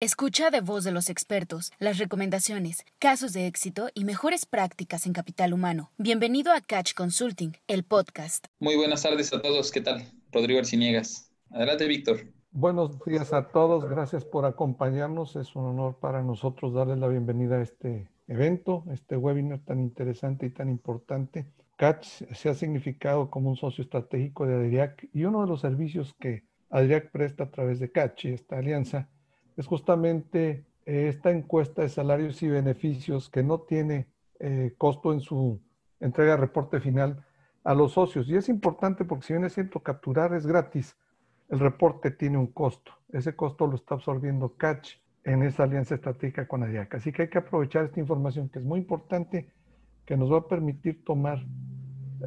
Escucha de voz de los expertos las recomendaciones, casos de éxito y mejores prácticas en capital humano. Bienvenido a Catch Consulting, el podcast. Muy buenas tardes a todos. ¿Qué tal? Rodrigo Arciniegas. Adelante, Víctor. Buenos días a todos. Gracias por acompañarnos. Es un honor para nosotros darles la bienvenida a este evento, este webinar tan interesante y tan importante. Catch se ha significado como un socio estratégico de ADRIAC y uno de los servicios que ADRIAC presta a través de Catch y esta alianza es justamente eh, esta encuesta de salarios y beneficios que no tiene eh, costo en su entrega de reporte final a los socios. Y es importante porque si viene siendo capturar es gratis, el reporte tiene un costo. Ese costo lo está absorbiendo Catch en esa alianza estratégica con ADIAC. Así que hay que aprovechar esta información que es muy importante, que nos va a permitir tomar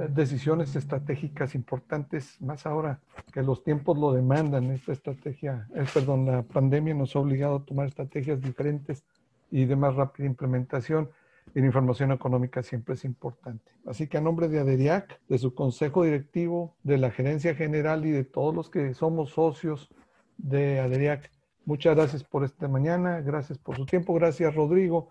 decisiones estratégicas importantes, más ahora que los tiempos lo demandan. Esta estrategia, eh, perdón, la pandemia nos ha obligado a tomar estrategias diferentes y de más rápida implementación. Y la información económica siempre es importante. Así que a nombre de ADERIAC, de su consejo directivo, de la gerencia general y de todos los que somos socios de ADERIAC, muchas gracias por esta mañana, gracias por su tiempo, gracias Rodrigo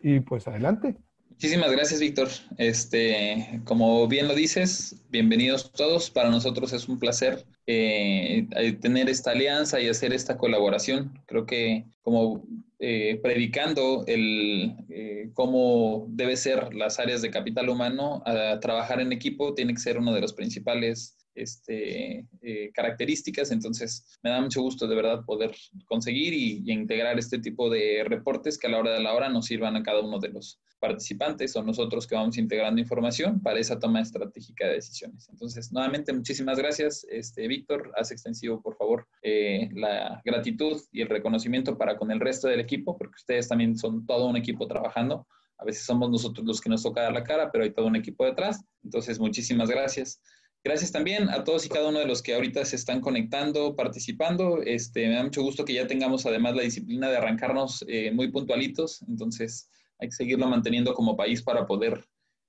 y pues adelante. Muchísimas gracias, Víctor. Este, como bien lo dices, bienvenidos todos. Para nosotros es un placer eh, tener esta alianza y hacer esta colaboración. Creo que como eh, predicando el eh, cómo debe ser las áreas de capital humano, a trabajar en equipo tiene que ser uno de los principales este, eh, características. Entonces, me da mucho gusto de verdad poder conseguir y, integrar este tipo de reportes que a la hora de la hora nos sirvan a cada uno de los participantes o nosotros que vamos integrando información para esa toma estratégica de decisiones. Entonces, nuevamente, muchísimas gracias. Este, Víctor, haz extensivo, por favor, eh, la gratitud y el reconocimiento para con el resto del equipo, porque ustedes también son todo un equipo trabajando. A veces somos nosotros los que nos toca dar la cara, pero hay todo un equipo detrás. Entonces, muchísimas gracias. Gracias también a todos y cada uno de los que ahorita se están conectando, participando. Este, me da mucho gusto que ya tengamos además la disciplina de arrancarnos eh, muy puntualitos. Entonces, hay que seguirlo manteniendo como país para poder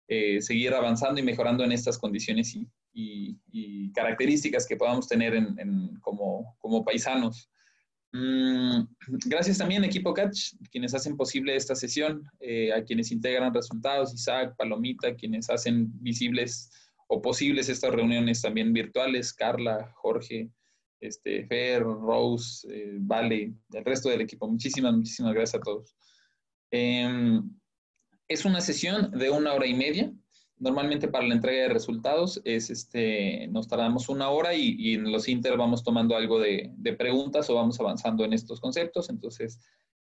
eh, seguir avanzando y mejorando en estas condiciones y, características que podamos tener en, como, como, paisanos. Mm, gracias también, equipo Catch, quienes hacen posible esta sesión, eh, a quienes integran resultados, Isaac, Palomita, quienes hacen visibles o posibles estas reuniones también virtuales, Carla, Jorge, este, Fer, Rose, eh, Vale, el resto del equipo. Muchísimas, muchísimas gracias a todos. Em, es una sesión de una hora y media. Normalmente para la entrega de resultados es este, nos tardamos una hora y, en los inter vamos tomando algo de, de, preguntas o vamos avanzando en estos conceptos. Entonces,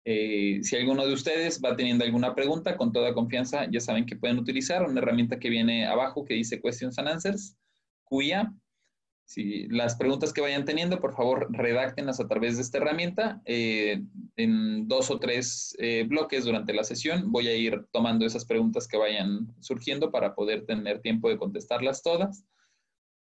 eh, si alguno de ustedes va teniendo alguna pregunta, con toda confianza ya saben que pueden utilizar una herramienta que viene abajo que dice Questions and Answers, cuya, si las preguntas que vayan teniendo, por favor, redáctenlas a través de esta herramienta. Eh, en dos o tres eh, bloques durante la sesión voy a ir tomando esas preguntas que vayan surgiendo para poder tener tiempo de contestarlas todas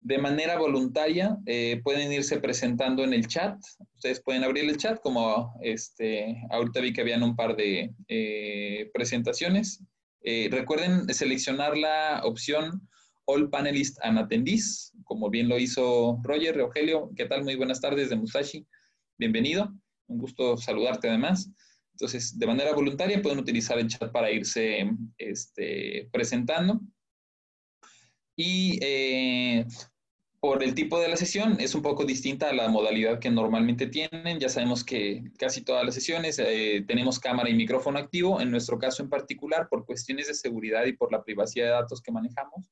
de manera voluntaria eh, pueden irse presentando en el chat. Ustedes pueden abrir el chat, como este, ahorita vi que habían un par de eh, presentaciones. Eh, recuerden seleccionar la opción All Panelists and Attendees, como bien lo hizo Roger, Rogelio. ¿Qué tal? Muy buenas tardes de Musashi. Bienvenido. Un gusto saludarte además. Entonces, de manera voluntaria pueden utilizar el chat para irse este, presentando. Y por el tipo de la sesión es un poco distinta a la modalidad que normalmente tienen. Ya sabemos que casi todas las sesiones eh, tenemos cámara y micrófono activo. En nuestro caso en particular, por cuestiones de seguridad y por la privacidad de datos que manejamos,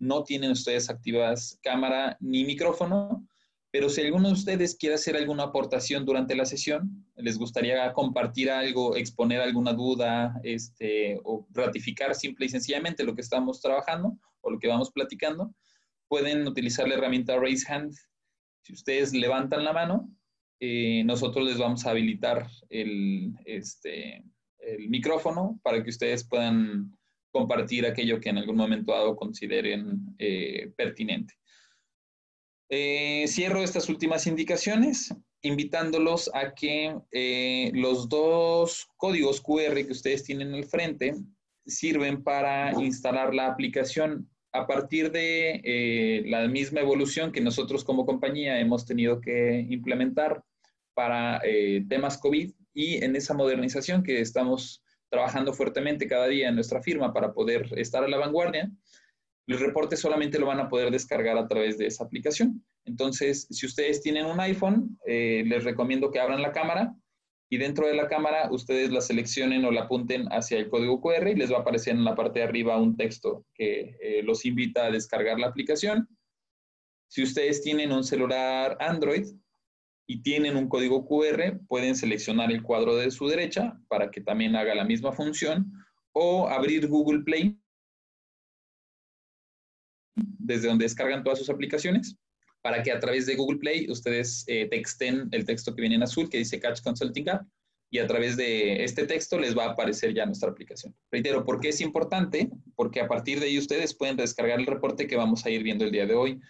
no tienen ustedes activas cámara ni micrófono. Pero si alguno de ustedes quiere hacer alguna aportación durante la sesión, les gustaría compartir algo, exponer alguna duda, este, o ratificar simple y sencillamente lo que estamos trabajando lo que vamos platicando, pueden utilizar la herramienta Raise Hand. Si ustedes levantan la mano, eh, nosotros les vamos a habilitar el, este, el micrófono para que ustedes puedan compartir aquello que en algún momento dado consideren eh, pertinente. Eh, cierro estas últimas indicaciones invitándolos a que los dos códigos QR que ustedes tienen al frente sirven para instalar la aplicación a partir de eh, la misma evolución que nosotros como compañía hemos tenido que implementar para eh, temas COVID y en esa modernización que estamos trabajando fuertemente cada día en nuestra firma para poder estar a la vanguardia, el reporte solamente lo van a poder descargar a través de esa aplicación. Entonces, si ustedes tienen un iPhone, eh, les recomiendo que abran la cámara y dentro de la cámara ustedes la seleccionen o la apunten hacia el código QR y les va a aparecer en la parte de arriba un texto que eh, los invita a descargar la aplicación. Si ustedes tienen un celular Android y tienen un código QR, pueden seleccionar el cuadro de su derecha para que también haga la misma función o abrir Google Play desde donde descargan todas sus aplicaciones para que a través de Google Play ustedes eh, texten el texto que viene en azul que dice Catch Consulting App y a través de este texto les va a aparecer ya nuestra aplicación. Reitero, ¿por qué es importante? Porque a partir de ahí ustedes pueden descargar el reporte que vamos a ir viendo el día de hoy.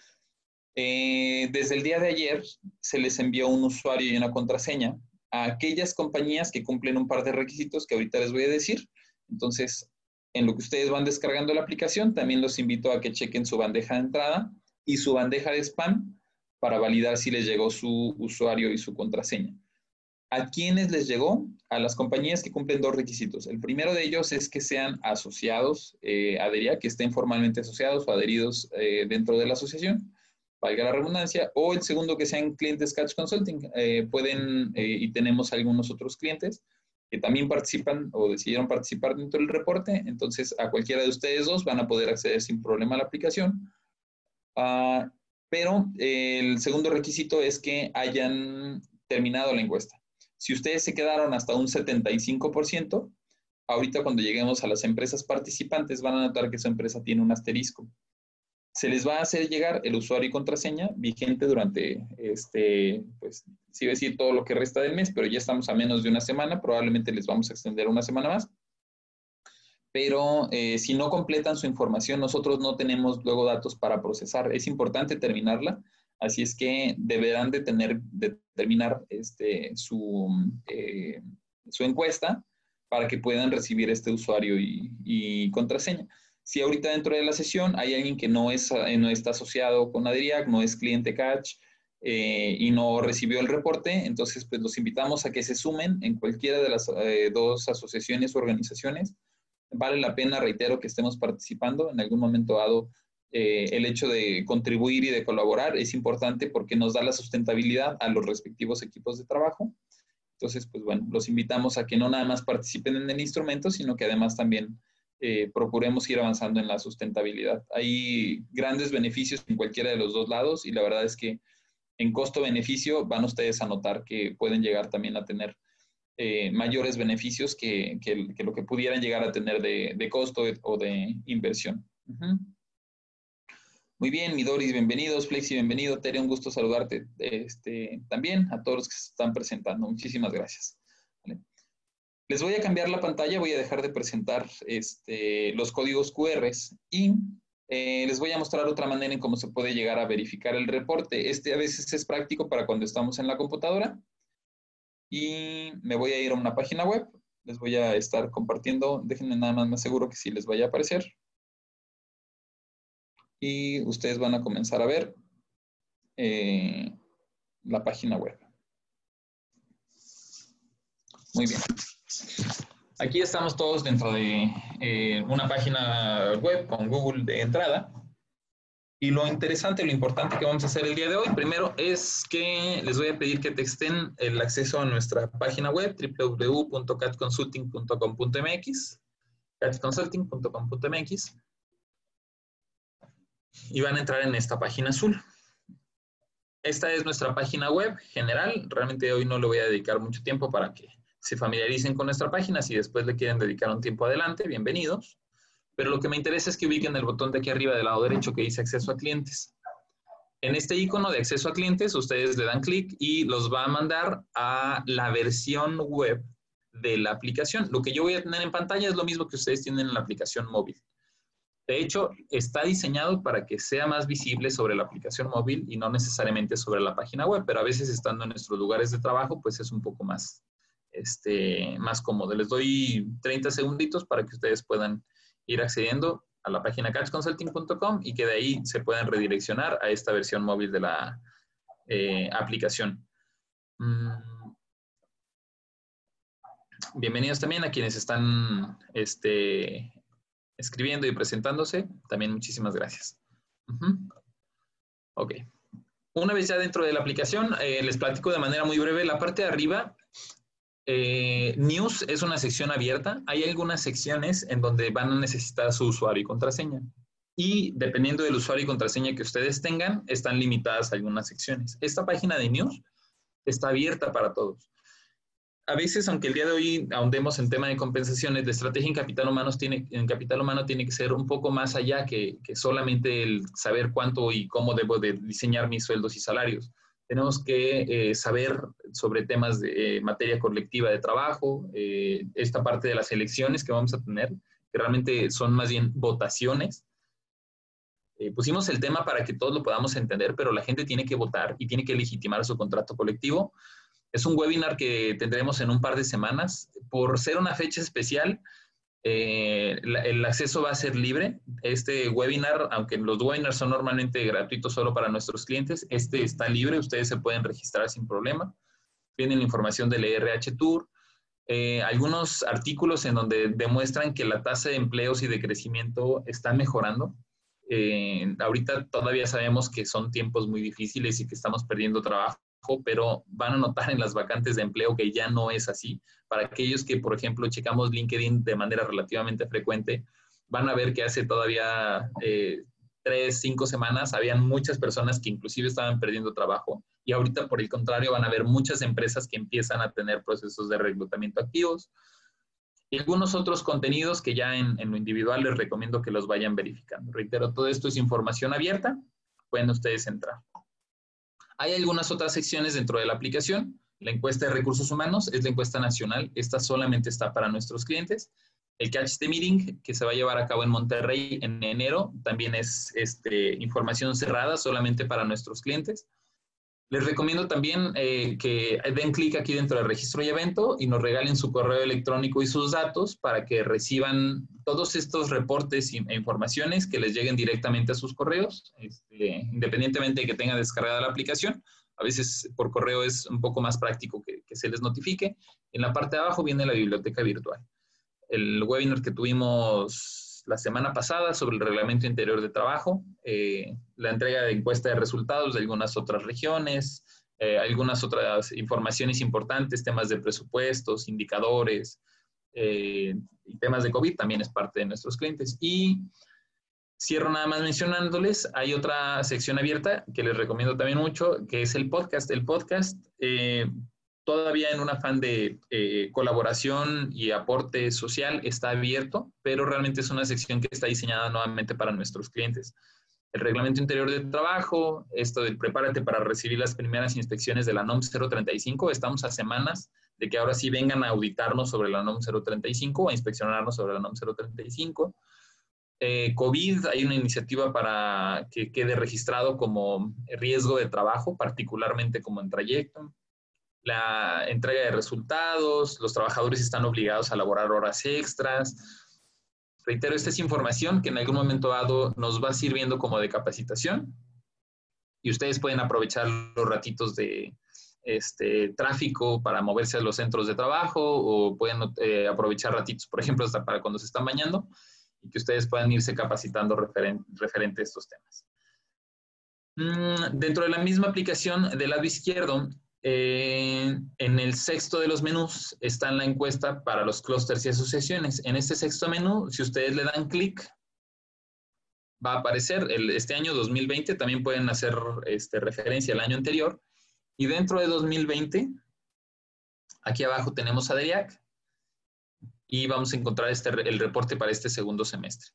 Eh, desde el día de ayer se les envió un usuario y una contraseña a aquellas compañías que cumplen un par de requisitos que ahorita les voy a decir. Entonces, en lo que ustedes van descargando la aplicación, también los invito a que chequen su bandeja de entrada y su bandeja de spam para validar si les llegó su usuario y su contraseña. ¿A quiénes les llegó? A las compañías que cumplen dos requisitos. El primero de ellos es que sean asociados eh, a que estén formalmente asociados o adheridos eh, dentro de la asociación, valga la redundancia. O el segundo, que sean clientes Catch Consulting. Eh, pueden, eh, y tenemos algunos otros clientes que también participan o decidieron participar dentro del reporte. Entonces, a cualquiera de ustedes dos van a poder acceder sin problema a la aplicación Ah, pero el segundo requisito es que hayan terminado la encuesta. Si ustedes se quedaron hasta un 75%, ahorita cuando lleguemos a las empresas participantes van a notar que su empresa tiene un asterisco. Se les va a hacer llegar el usuario y contraseña vigente durante, este, pues, sí decir todo lo que resta del mes, pero ya estamos a menos de una semana, probablemente les vamos a extender una semana más pero eh, si no completan su información, nosotros no tenemos luego datos para procesar. Es importante terminarla, así es que deberán de tener, de terminar este, su, eh, su encuesta para que puedan recibir este usuario y, contraseña. Si ahorita dentro de la sesión hay alguien que no, es, eh, no está asociado con Adriac, no es cliente Catch y no recibió el reporte, entonces pues los invitamos a que se sumen en cualquiera de las dos asociaciones o organizaciones vale la pena, reitero, que estemos participando en algún momento dado. Eh, el hecho de contribuir y de colaborar es importante porque nos da la sustentabilidad a los respectivos equipos de trabajo. Entonces, pues bueno, los invitamos a que no nada más participen en el instrumento, sino que además también eh, procuremos ir avanzando en la sustentabilidad. Hay grandes beneficios en cualquiera de los dos lados y la verdad es que en costo-beneficio van ustedes a notar que pueden llegar también a tener eh, mayores beneficios que, lo que pudieran llegar a tener de, costo o de inversión. Muy bien, mi Doris, bienvenidos. Flexi, bienvenido. Tere, un gusto saludarte este, también a todos los que se están presentando. Muchísimas gracias. Les voy a cambiar la pantalla, voy a dejar de presentar este, los códigos QR y eh, les voy a mostrar otra manera en cómo se puede llegar a verificar el reporte. Este a veces es práctico para cuando estamos en la computadora, y me voy a ir a una página web. Les voy a estar compartiendo. Déjenme nada más me aseguro que sí les vaya a aparecer. Y ustedes van a comenzar a ver eh, la página web. Muy bien. Aquí estamos todos dentro de eh, una página web con Google de entrada. Y lo interesante, lo importante que vamos a hacer el día de hoy, primero es que les voy a pedir que texten el acceso a nuestra página web www.catconsulting.com.mx catconsulting.com.mx y van a entrar en esta página azul. Esta es nuestra página web general. Realmente hoy no le voy a dedicar mucho tiempo para que se familiaricen con nuestra página. Si después le quieren dedicar un tiempo adelante, bienvenidos pero lo que me interesa es que ubiquen el botón de aquí arriba del lado derecho que dice acceso a clientes. En este icono de acceso a clientes, ustedes le dan clic y los va a mandar a la versión web de la aplicación. Lo que yo voy a tener en pantalla es lo mismo que ustedes tienen en la aplicación móvil. De hecho, está diseñado para que sea más visible sobre la aplicación móvil y no necesariamente sobre la página web, pero a veces estando en nuestros lugares de trabajo, pues es un poco más, este, más cómodo. Les doy 30 segunditos para que ustedes puedan ir accediendo a la página catchconsulting.com y que de ahí se puedan redireccionar a esta versión móvil de la eh, aplicación. Mm. bienvenidos también a quienes están este, escribiendo y presentándose. También muchísimas gracias. Ok. Una vez ya dentro de la aplicación, eh, les platico de manera muy breve. La parte de arriba, eh, News es una sección abierta. Hay algunas secciones en donde van a necesitar su usuario y contraseña. Y dependiendo del usuario y contraseña que ustedes tengan, están limitadas algunas secciones. Esta página de News está abierta para todos a veces, aunque el día de hoy ahondemos en tema de compensaciones, la estrategia en capital, humano tiene, en capital humano tiene que ser un poco más allá que, solamente el saber cuánto y cómo debo de diseñar mis sueldos y salarios. Tenemos que eh, saber sobre temas de eh, materia colectiva de trabajo, eh, esta parte de las elecciones que vamos a tener, que realmente son más bien votaciones. pusimos el tema para que todos lo podamos entender, pero la gente tiene que votar y tiene que legitimar su contrato colectivo es un webinar que tendremos en un par de semanas. Por ser una fecha especial, eh, el acceso va a ser libre. Este webinar, aunque los webinars son normalmente gratuitos solo para nuestros clientes, este está libre, ustedes se pueden registrar sin problema. Tienen la información del ERH Tour, eh, algunos artículos en donde demuestran que la tasa de empleos y de crecimiento está mejorando. Eh, ahorita todavía sabemos que son tiempos muy difíciles y que estamos perdiendo trabajo pero van a notar en las vacantes de empleo que ya no es así. Para aquellos que, por ejemplo, checamos LinkedIn de manera relativamente frecuente, van a ver que hace todavía eh, tres, cinco semanas habían muchas personas que inclusive estaban perdiendo trabajo y ahorita, por el contrario, van a ver muchas empresas que empiezan a tener procesos de reclutamiento activos y algunos otros contenidos que ya en, en lo individual les recomiendo que los vayan verificando. Reitero, todo esto es información abierta, pueden ustedes entrar. Hay algunas otras secciones dentro de la aplicación. La encuesta de recursos humanos es la encuesta nacional. Esta solamente está para nuestros clientes. El Catch the Meeting, que se va a llevar a cabo en Monterrey en enero, también es este, información cerrada solamente para nuestros clientes. Les recomiendo también eh, que den clic aquí dentro del registro y evento y nos regalen su correo electrónico y sus datos para que reciban todos estos reportes e informaciones que les lleguen directamente a sus correos, este, independientemente de que tengan descargada la aplicación. A veces por correo es un poco más práctico que, que se les notifique. En la parte de abajo viene la biblioteca virtual. El webinar que tuvimos la semana pasada sobre el reglamento interior de trabajo, eh, la entrega de encuesta de resultados de algunas otras regiones, eh, algunas otras informaciones importantes, temas de presupuestos, indicadores eh, y temas de COVID también es parte de nuestros clientes. Y cierro nada más mencionándoles, hay otra sección abierta que les recomiendo también mucho, que es el podcast. El podcast todavía en un afán de eh, colaboración y aporte social está abierto, pero realmente es una sección que está diseñada nuevamente para nuestros clientes. El reglamento interior de trabajo, esto del prepárate para recibir las primeras inspecciones de la NOM 035, estamos a semanas de que ahora sí vengan a auditarnos sobre la NOM 035 o a inspeccionarnos sobre la NOM 035. Eh, COVID, hay una iniciativa para que quede registrado como riesgo de trabajo, particularmente como en trayecto la entrega de resultados, los trabajadores están obligados a elaborar horas extras. Reitero, esta es información que en algún momento dado nos va sirviendo como de capacitación y ustedes pueden aprovechar los ratitos de este, tráfico para moverse a los centros de trabajo o pueden eh, aprovechar ratitos, por ejemplo, hasta para cuando se están bañando y que ustedes puedan irse capacitando referente, a estos temas. Mm, dentro de la misma aplicación del lado izquierdo en el sexto de los menús está la encuesta para los clústeres y asociaciones. En este sexto menú, si ustedes le dan clic, va a aparecer el, este año 2020. También pueden hacer este, referencia al año anterior. Y dentro de 2020, aquí abajo tenemos a DERIAC y vamos a encontrar este, el reporte para este segundo semestre.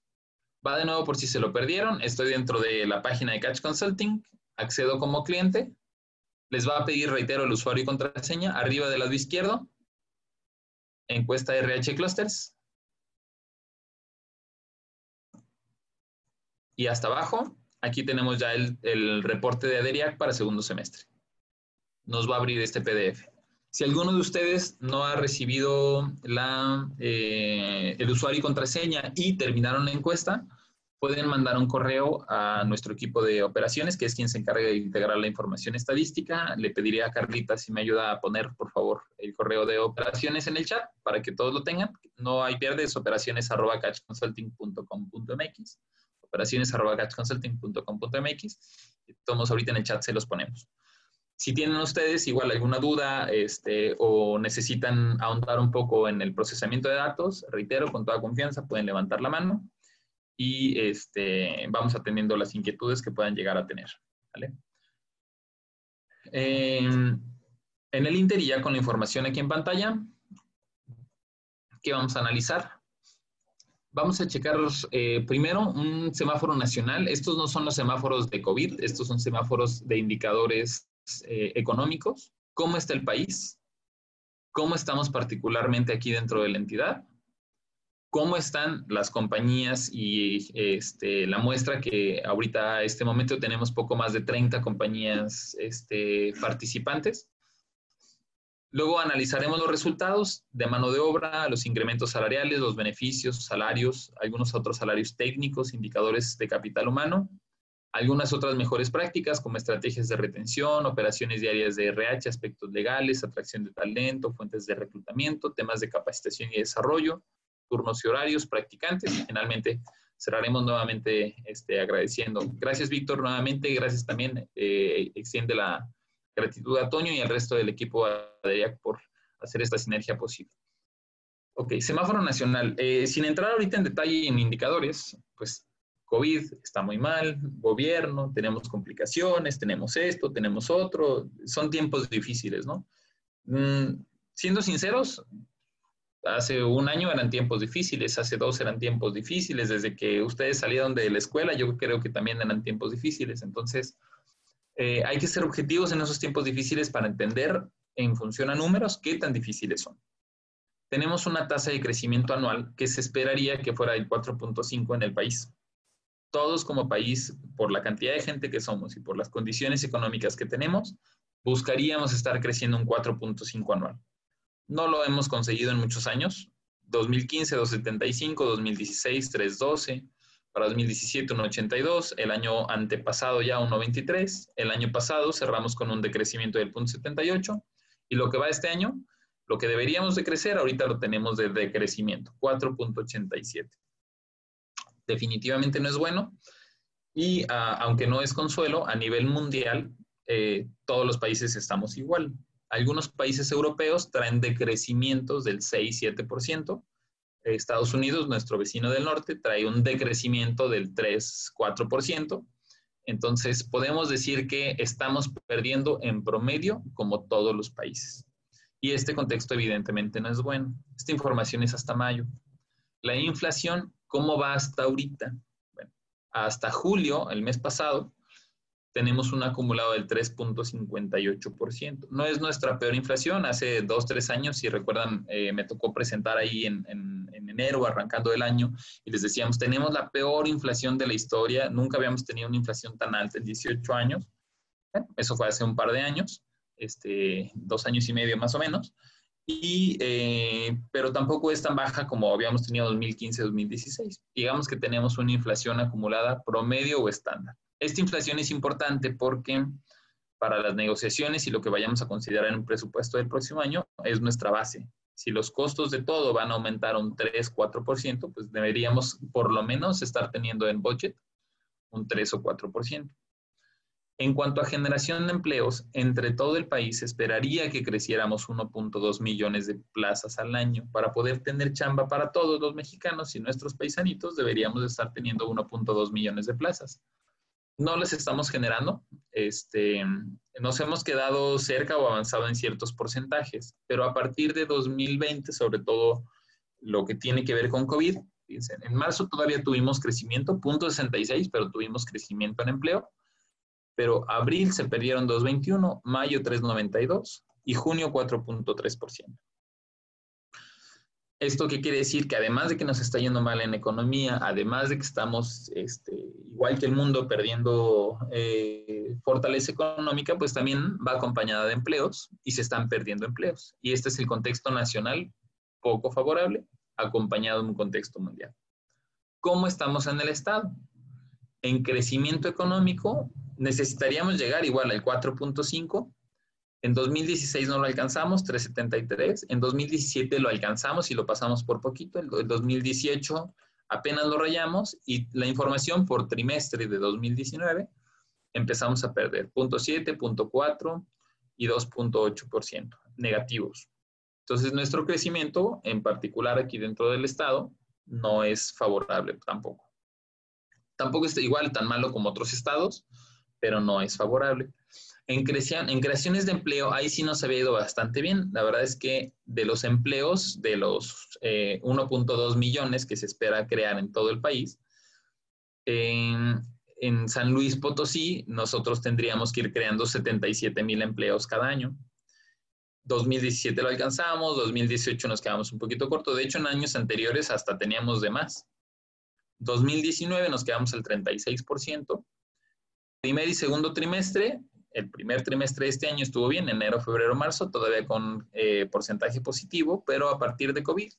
Va de nuevo por si se lo perdieron. Estoy dentro de la página de Catch Consulting. Accedo como cliente les va a pedir, reitero, el usuario y contraseña. Arriba del lado izquierdo, encuesta RH Clusters. Y hasta abajo, aquí tenemos ya el, reporte de ADERIAC para segundo semestre. Nos va a abrir este PDF. Si alguno de ustedes no ha recibido la, eh, el usuario y contraseña y terminaron la encuesta, pueden mandar un correo a nuestro equipo de operaciones, que es quien se encarga de integrar la información estadística. Le pediría a Carlita si me ayuda a poner, por favor, el correo de operaciones en el chat para que todos lo tengan. No hay pierdes, operaciones arroba catchconsulting.com.mx, operaciones arroba catchconsulting.com.mx. Todos ahorita en el chat se los ponemos. Si tienen ustedes igual alguna duda este, o necesitan ahondar un poco en el procesamiento de datos, reitero, con toda confianza, pueden levantar la mano y este, vamos atendiendo las inquietudes que puedan llegar a tener. Em, en el Inter y ya con la información aquí en pantalla, ¿qué vamos a analizar? Vamos a checar eh, primero un semáforo nacional. Estos no son los semáforos de COVID, estos son semáforos de indicadores eh, económicos. ¿Cómo está el país? ¿Cómo estamos particularmente aquí dentro de la entidad? Cómo están las compañías y este, la muestra que ahorita a este momento tenemos poco más de 30 compañías este, participantes. Luego analizaremos los resultados de mano de obra, los incrementos salariales, los beneficios, salarios, algunos otros salarios técnicos, indicadores de capital humano, algunas otras mejores prácticas como estrategias de retención, operaciones diarias de RH, aspectos legales, atracción de talento, fuentes de reclutamiento, temas de capacitación y desarrollo, turnos y horarios, practicantes. Finalmente, cerraremos nuevamente este, agradeciendo. Gracias, Víctor, nuevamente. Gracias también. Eh, extiende la gratitud a Toño y al resto del equipo de por hacer esta sinergia posible. Ok, semáforo nacional. Eh, sin entrar ahorita en detalle en indicadores, pues COVID está muy mal, gobierno, tenemos complicaciones, tenemos esto, tenemos otro, son tiempos difíciles, ¿no? Mm, siendo sinceros, hace un año eran tiempos difíciles, hace dos eran tiempos difíciles, desde que ustedes salieron de la escuela yo creo que también eran tiempos difíciles. Entonces, eh, hay que ser objetivos en esos tiempos difíciles para entender en función a números qué tan difíciles son. Tenemos una tasa de crecimiento anual que se esperaría que fuera del 4.5 en el país. Todos como país, por la cantidad de gente que somos y por las condiciones económicas que tenemos, buscaríamos estar creciendo un 4.5 anual. No lo hemos conseguido en muchos años. 2015, 2.75, 2016, 3.12, para 2017, 1.82, el año antepasado ya 1.23, el año pasado cerramos con un decrecimiento del 0.78 y lo que va este año, lo que deberíamos de crecer, ahorita lo tenemos de decrecimiento, 4.87. Definitivamente no es bueno y ah, aunque no es consuelo, a nivel mundial eh, todos los países estamos igual. Algunos países europeos traen decrecimientos del 6-7%. Estados Unidos, nuestro vecino del norte, trae un decrecimiento del 3-4%. Entonces, podemos decir que estamos perdiendo en promedio como todos los países. Y este contexto evidentemente no es bueno. Esta información es hasta mayo. La inflación, ¿cómo va hasta ahorita? Bueno, hasta julio, el mes pasado, tenemos un acumulado del 3.58%. No es nuestra peor inflación. Hace dos, tres años, si recuerdan, eh, me tocó presentar ahí en, enero, arrancando el año, y les decíamos, tenemos la peor inflación de la historia. Nunca habíamos tenido una inflación tan alta en 18 años. eso fue hace un par de años, este, dos años y medio más o menos. Y, eh, pero tampoco es tan baja como habíamos tenido 2015-2016. Digamos que tenemos una inflación acumulada promedio o estándar. Esta inflación es importante porque para las negociaciones y lo que vayamos a considerar en un presupuesto del próximo año es nuestra base. Si los costos de todo van a aumentar un 3, 4%, pues deberíamos por lo menos estar teniendo en budget un 3 o 4%. En cuanto a generación de empleos, entre todo el país esperaría que creciéramos 1.2 millones de plazas al año. Para poder tener chamba para todos los mexicanos y nuestros paisanitos, deberíamos estar teniendo 1.2 millones de plazas no les estamos generando. Este, nos hemos quedado cerca o avanzado en ciertos porcentajes, pero a partir de 2020, sobre todo lo que tiene que ver con COVID, en marzo todavía tuvimos crecimiento, 0.66, pero tuvimos crecimiento en empleo, pero abril se perdieron 2.21, mayo 3.92 y junio 4.3%. ¿Esto qué quiere decir? Que además de que nos está yendo mal en economía, además de que estamos, este, igual que el mundo, perdiendo eh, fortaleza económica, pues también va acompañada de empleos y se están perdiendo empleos. Y este es el contexto nacional poco favorable, acompañado de un contexto mundial. ¿Cómo estamos en el Estado? En crecimiento económico, necesitaríamos llegar igual al 4.5. En 2016 no lo alcanzamos, 3.73. En 2017 lo alcanzamos y lo pasamos por poquito. En 2018 apenas lo rayamos y la información por trimestre de 2019 empezamos a perder 0.7, 0.4 y 2.8% negativos. Entonces, nuestro crecimiento, en particular aquí dentro del estado, no es favorable tampoco. Tampoco está igual tan malo como otros estados, pero no es favorable. En, en creaciones de empleo, ahí sí nos había ido bastante bien. La verdad es que de los empleos, de los 1.2 eh, millones que se espera crear en todo el país, en, en San Luis Potosí nosotros tendríamos que ir creando 77 mil empleos cada año. 2017 lo alcanzamos, 2018 nos quedamos un poquito corto. De hecho, en años anteriores hasta teníamos de más. 2019 nos quedamos al 36%. Primer y segundo trimestre, el primer trimestre de este año estuvo bien, enero, febrero, marzo, todavía con eh, porcentaje positivo, pero a partir de COVID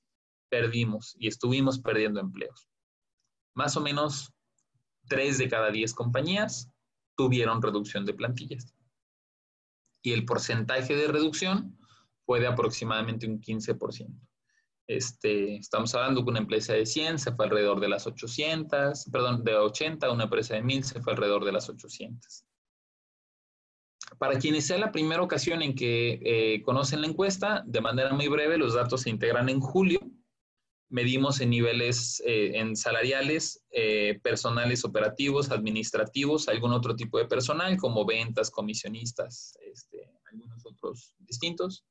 perdimos y estuvimos perdiendo empleos. Más o menos 3 de cada 10 compañías tuvieron reducción de plantillas y el porcentaje de reducción fue de aproximadamente un 15%. Este, estamos hablando que una empresa de 100 se fue alrededor de las 800, perdón, de 80, una empresa de 1000 se fue alrededor de las 800. Para quienes sea la primera ocasión en que eh, conocen la encuesta, de manera muy breve, los datos se integran en julio. Medimos en niveles eh, en salariales, eh, personales operativos, administrativos, algún otro tipo de personal, como ventas, comisionistas, este, algunos otros distintos.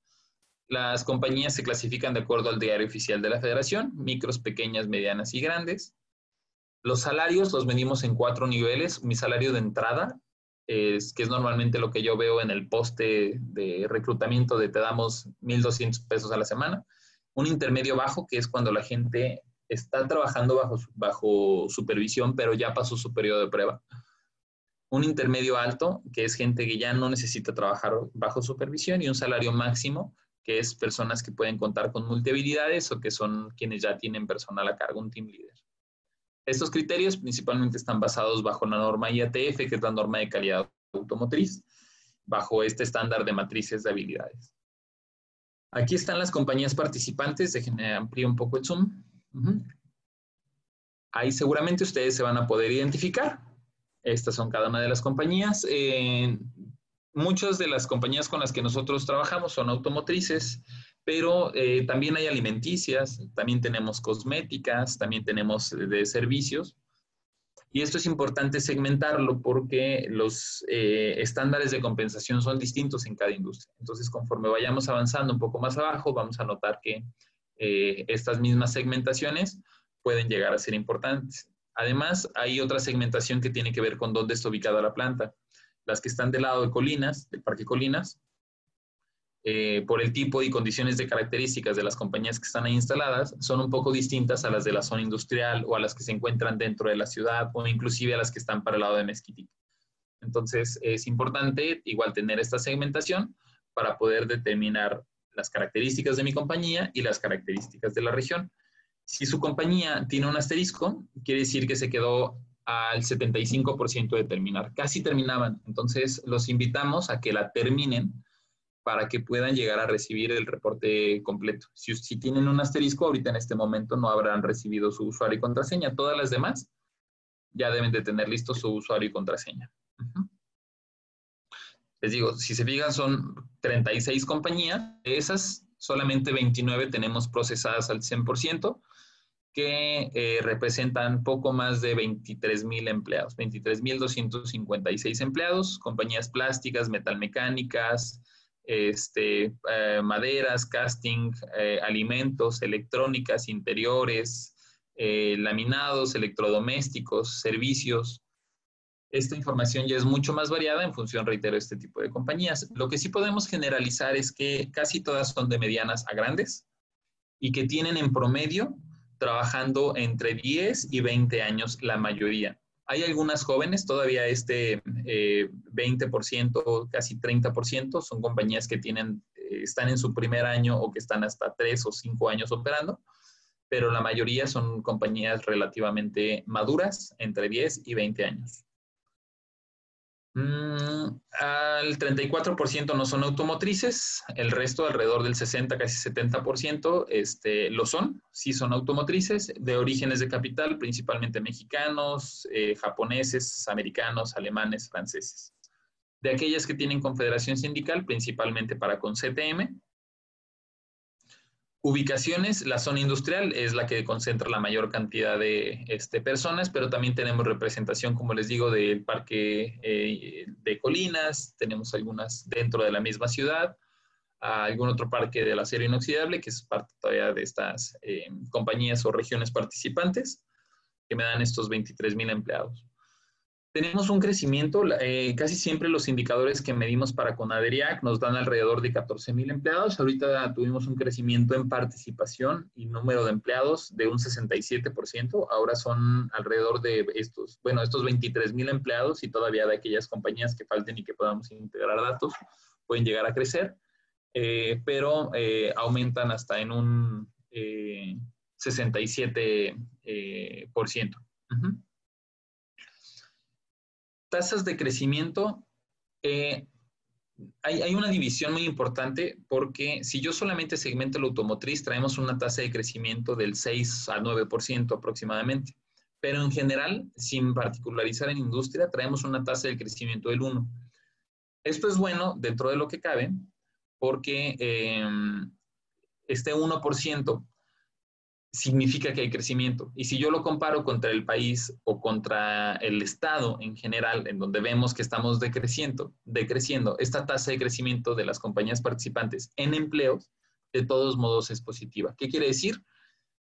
Las compañías se clasifican de acuerdo al diario oficial de la federación, micros, pequeñas, medianas y grandes. Los salarios los medimos en cuatro niveles. Mi salario de entrada, es, que es normalmente lo que yo veo en el poste de reclutamiento de te damos 1.200 pesos a la semana. Un intermedio bajo, que es cuando la gente está trabajando bajo, bajo supervisión, pero ya pasó su periodo de prueba un intermedio alto, que es gente que ya no necesita trabajar bajo supervisión, y un salario máximo, que es personas que pueden contar con multihabilidades o que son quienes ya tienen personal a cargo, un team leader. Estos criterios principalmente están basados bajo la norma IATF, que es la norma de calidad automotriz, bajo este estándar de matrices de habilidades. Aquí están las compañías participantes, déjenme ampliar un poco el zoom. Ahí seguramente ustedes se van a poder identificar. Estas son cada una de las compañías. Eh, muchas de las compañías con las que nosotros trabajamos son automotrices, pero eh, también hay alimenticias, también tenemos cosméticas, también tenemos de servicios. Y esto es importante segmentarlo porque los eh, estándares de compensación son distintos en cada industria. Entonces, conforme vayamos avanzando un poco más abajo, vamos a notar que estas mismas segmentaciones pueden llegar a ser importantes. Además, hay otra segmentación que tiene que ver con dónde está ubicada la planta. Las que están del lado de Colinas, del Parque Colinas, eh, por el tipo y condiciones de características de las compañías que están ahí instaladas, son un poco distintas a las de la zona industrial o a las que se encuentran dentro de la ciudad o inclusive a las que están para el lado de Mezquití. Entonces, es importante igual tener esta segmentación para poder determinar las características de mi compañía y las características de la región. Si su compañía tiene un asterisco, quiere decir que se quedó al 75% de terminar. Casi terminaban. Entonces, los invitamos a que la terminen para que puedan llegar a recibir el reporte completo. Si, si tienen un asterisco, ahorita en este momento no habrán recibido su usuario y contraseña. Todas las demás ya deben de tener listo su usuario y contraseña. Les digo, si se fijan, son 36 compañías. De esas, solamente 29 tenemos procesadas al 100% que eh, representan poco más de 23 mil empleados, 23 mil 256 empleados, compañías plásticas, metalmecánicas, este, eh, maderas, casting, eh, alimentos, electrónicas, interiores, laminados, electrodomésticos, servicios. Esta información ya es mucho más variada en función, reitero, de este tipo de compañías. Lo que sí podemos generalizar es que casi todas son de medianas a grandes y que tienen en promedio trabajando entre 10 y 20 años la mayoría. Hay algunas jóvenes, todavía este 20%, eh, casi 30%, son compañías que tienen, eh, están en su primer año o que están hasta 3 o 5 años operando, pero la mayoría son compañías relativamente maduras, entre 10 y 20 años. Mm, al 34% no son automotrices, el resto, alrededor del 60, casi 70%, este, lo son, sí son automotrices, de orígenes de capital, principalmente mexicanos, eh, japoneses, americanos, alemanes, franceses. De aquellas que tienen confederación sindical, principalmente para con CTM, Ubicaciones, la zona industrial es la que concentra la mayor cantidad de este, personas, pero también tenemos representación, como les digo, del parque eh, de colinas, tenemos algunas dentro de la misma ciudad, algún otro parque del acero inoxidable, que es parte todavía de estas eh, compañías o regiones participantes, que me dan estos 23 mil empleados. Tenemos un crecimiento, eh, casi siempre los indicadores que medimos para Conaderiac nos dan alrededor de 14 mil empleados. Ahorita tuvimos un crecimiento en participación y número de empleados de un 67%. Ahora son alrededor de estos, bueno, estos 23 mil empleados y todavía de aquellas compañías que falten y que podamos integrar datos pueden llegar a crecer, eh, pero eh, aumentan hasta en un 67%. Tasas de crecimiento, eh, hay, una división muy importante porque si yo solamente segmento la automotriz, traemos una tasa de crecimiento del 6 a 9% aproximadamente. Pero en general, sin particularizar en industria, traemos una tasa de crecimiento del 1. Esto es bueno dentro de lo que cabe porque eh, este 1% significa que hay crecimiento. Y si yo lo comparo contra el país o contra el Estado en general, en donde vemos que estamos decreciendo, decreciendo, esta tasa de crecimiento de las compañías participantes en empleos, de todos modos es positiva. ¿Qué quiere decir?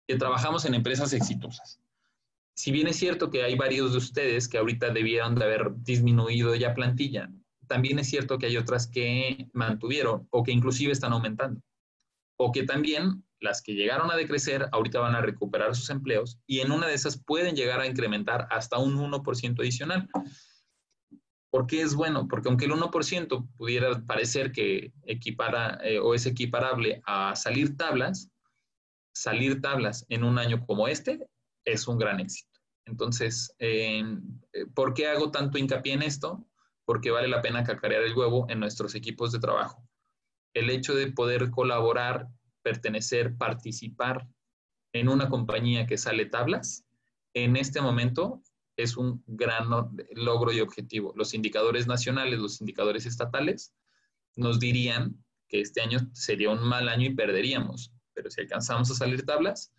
Que trabajamos en empresas exitosas. Si bien es cierto que hay varios de ustedes que ahorita debieron de haber disminuido ya plantilla, también es cierto que hay otras que mantuvieron o que inclusive están aumentando. O que también las que llegaron a decrecer ahorita van a recuperar sus empleos y en una de esas pueden llegar a incrementar hasta un 1% adicional. ¿Por qué es bueno? Porque aunque el 1% pudiera parecer que equipara eh, o es equiparable a salir tablas, salir tablas en un año como este es un gran éxito. Entonces, eh, ¿por qué hago tanto hincapié en esto? Porque vale la pena cacarear el huevo en nuestros equipos de trabajo. El hecho de poder colaborar pertenecer, participar en una compañía que sale tablas, en este momento es un gran logro y objetivo. Los indicadores nacionales, los indicadores estatales, nos dirían que este año sería un mal año y perderíamos, pero si alcanzamos a salir tablas,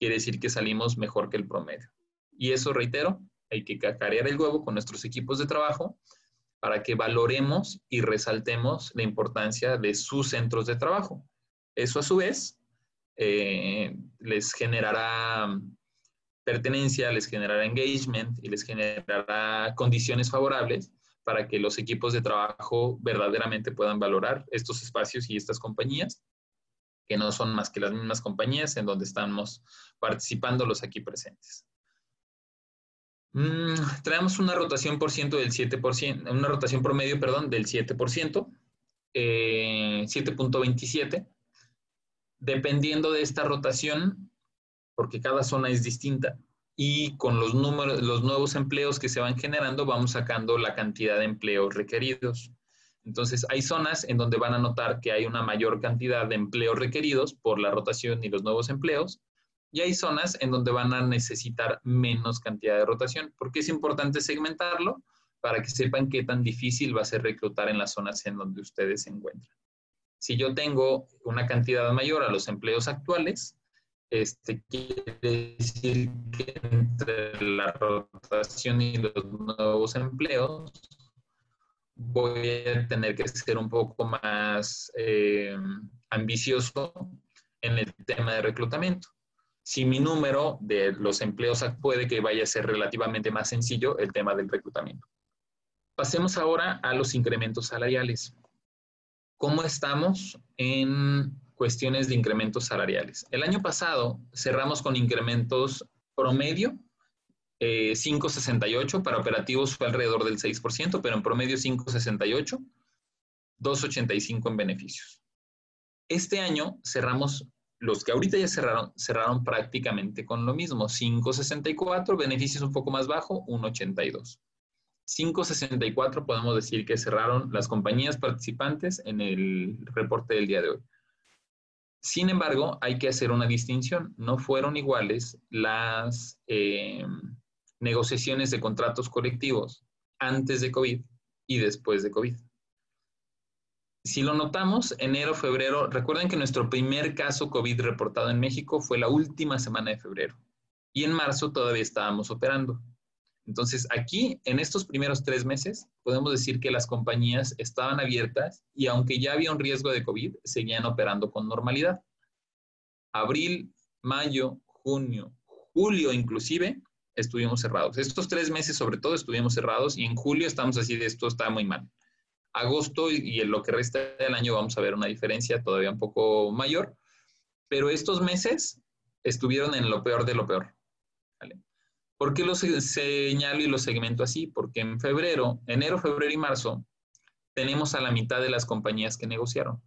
quiere decir que salimos mejor que el promedio. Y eso, reitero, hay que cacarear el huevo con nuestros equipos de trabajo para que valoremos y resaltemos la importancia de sus centros de trabajo. Eso a su vez eh, les generará pertenencia, les generará engagement y les generará condiciones favorables para que los equipos de trabajo verdaderamente puedan valorar estos espacios y estas compañías, que no son más que las mismas compañías en donde estamos participando los aquí presentes. Mm, traemos una rotación por ciento del 7%, una rotación promedio, perdón, del 7%, 7.27, eh, dependiendo de esta rotación, porque cada zona es distinta, y con los, números, los nuevos empleos que se van generando, vamos sacando la cantidad de empleos requeridos. Entonces, hay zonas en donde van a notar que hay una mayor cantidad de empleos requeridos por la rotación y los nuevos empleos, y hay zonas en donde van a necesitar menos cantidad de rotación. porque es importante segmentarlo? Para que sepan qué tan difícil va a ser reclutar en las zonas en donde ustedes se encuentran. Si yo tengo una cantidad mayor a los empleos actuales, este quiere decir que entre la rotación y los nuevos empleos voy a tener que ser un poco más eh, ambicioso en el tema de reclutamiento. Si mi número de los empleos puede que vaya a ser relativamente más sencillo el tema del reclutamiento. Pasemos ahora a los incrementos salariales. ¿Cómo estamos en cuestiones de incrementos salariales? El año pasado cerramos con incrementos promedio 5.68, eh, para operativos fue alrededor del 6%, pero en promedio 5.68, 2.85 en beneficios. Este año cerramos los que ahorita ya cerraron, cerraron prácticamente con lo mismo. 5.64, beneficios un poco más bajo, 1.82. 5.64 podemos decir que cerraron las compañías participantes en el reporte del día de hoy. Sin embargo, hay que hacer una distinción. No fueron iguales las eh, negociaciones de contratos colectivos antes de COVID y después de COVID. Si lo notamos, enero, febrero, recuerden que nuestro primer caso COVID reportado en México fue la última semana de febrero y en marzo todavía estábamos operando. Entonces, aquí, en estos primeros tres meses, podemos decir que las compañías estaban abiertas y aunque ya había un riesgo de COVID, seguían operando con normalidad. Abril, mayo, junio, julio inclusive, estuvimos cerrados. Estos tres meses sobre todo estuvimos cerrados y en julio estamos así de esto está muy mal. Agosto y, en lo que resta del año vamos a ver una diferencia todavía un poco mayor, pero estos meses estuvieron en lo peor de lo peor. ¿Por qué lo señalo y lo segmento así? Porque en febrero, enero, febrero y marzo, tenemos a la mitad de las compañías que negociaron.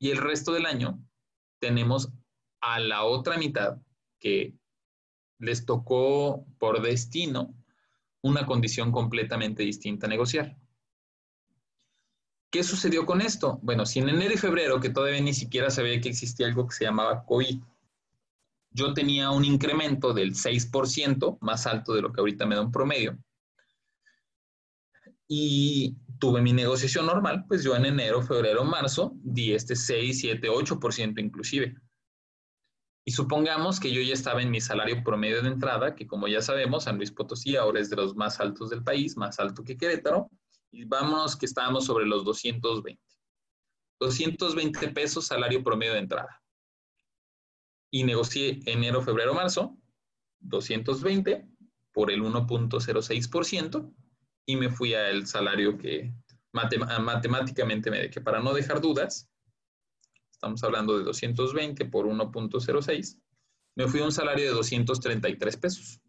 Y el resto del año tenemos a la otra mitad que les tocó por destino una condición completamente distinta a negociar. ¿Qué sucedió con esto? Bueno, si en enero y febrero, que todavía ni siquiera sabía que existía algo que se llamaba COVID, yo tenía un incremento del 6%, más alto de lo que ahorita me da un promedio. Y tuve mi negociación normal, pues yo en enero, febrero, marzo di este 6, 7, 8% inclusive. Y supongamos que yo ya estaba en mi salario promedio de entrada, que como ya sabemos, San Luis Potosí ahora es de los más altos del país, más alto que Querétaro, y vámonos que estábamos sobre los 220. 220 pesos salario promedio de entrada y negocié enero, febrero, marzo, 220 por el 1.06% y me fui al salario que matemáticamente me que para no dejar dudas, estamos hablando de 220 por 1.06, me fui a un salario de 233 pesos.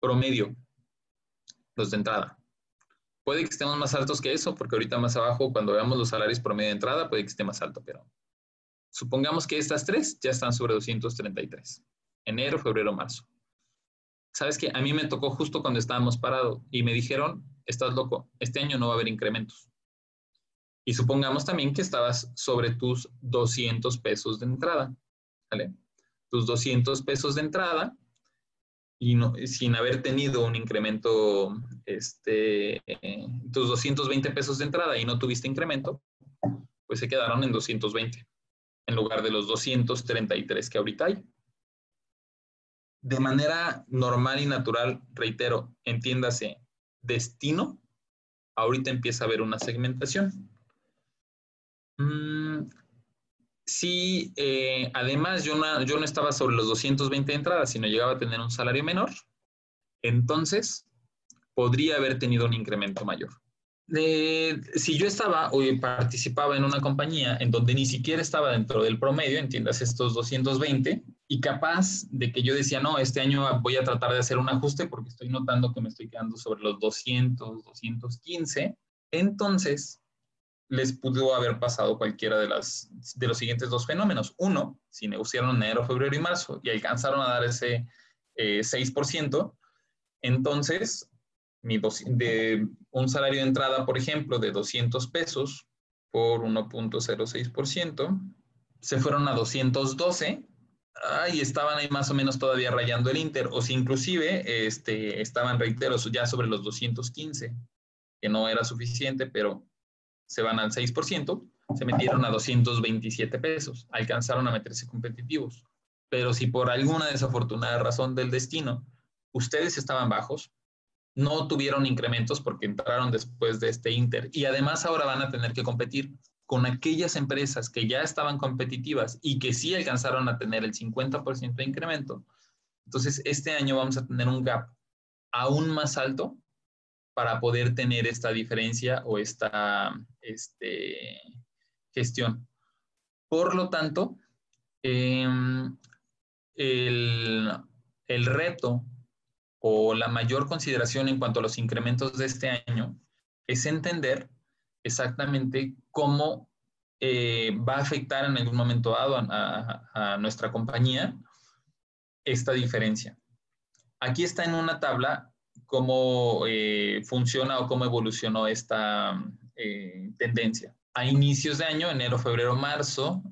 Promedio, los de entrada. Puede que estemos más altos que eso, porque ahorita más abajo, cuando veamos los salarios promedio de entrada, puede que esté más alto, pero Supongamos que estas tres ya están sobre 233. Enero, febrero, marzo. ¿Sabes qué? A mí me tocó justo cuando estábamos parados y me dijeron, estás loco, este año no va a haber incrementos. Y supongamos también que estabas sobre tus 200 pesos de entrada. Tus 200 pesos de entrada y sin haber tenido un incremento, este, tus 220 pesos de entrada y no tuviste incremento, pues se quedaron en 220 en lugar de los 233 que ahorita hay. De manera normal y natural, reitero, entiéndase, destino, ahorita empieza a haber una segmentación. Mm, si eh, además yo no, yo no estaba sobre los 220 de entrada, sino llegaba a tener un salario menor, entonces podría haber tenido un incremento mayor si yo estaba o participaba en una compañía en donde ni siquiera estaba dentro del promedio, entiendas estos 220, y capaz de que yo decía, no, este año voy a tratar de hacer un ajuste porque estoy notando que me estoy quedando sobre los 200, 215, entonces les pudo haber pasado cualquiera de, las, de los siguientes dos fenómenos. Uno, si negociaron en enero, febrero y marzo y alcanzaron a dar ese 6%, eh, de un salario de entrada, por ejemplo, de 200 pesos por 1.06%, se fueron a 212 y estaban ahí más o menos todavía rayando el Inter, o si inclusive este, estaban, reitero, ya sobre los 215, que no era suficiente, pero se van al 6%, se metieron a 227 pesos, alcanzaron a meterse competitivos. Pero si por alguna desafortunada razón del destino ustedes estaban bajos, no tuvieron incrementos porque entraron después de este Inter y además ahora van a tener que competir con aquellas empresas que ya estaban competitivas y que sí alcanzaron a tener el 50% de incremento. Entonces, este año vamos a tener un gap aún más alto para poder tener esta diferencia o esta este, gestión. Por lo tanto, em, el, el reto o la mayor consideración en cuanto a los incrementos de este año es entender exactamente cómo eh, va a afectar en algún momento dado a, nuestra compañía esta diferencia. Aquí está en una tabla cómo eh, funciona o cómo evolucionó esta eh, tendencia. A inicios de año, enero, febrero, marzo,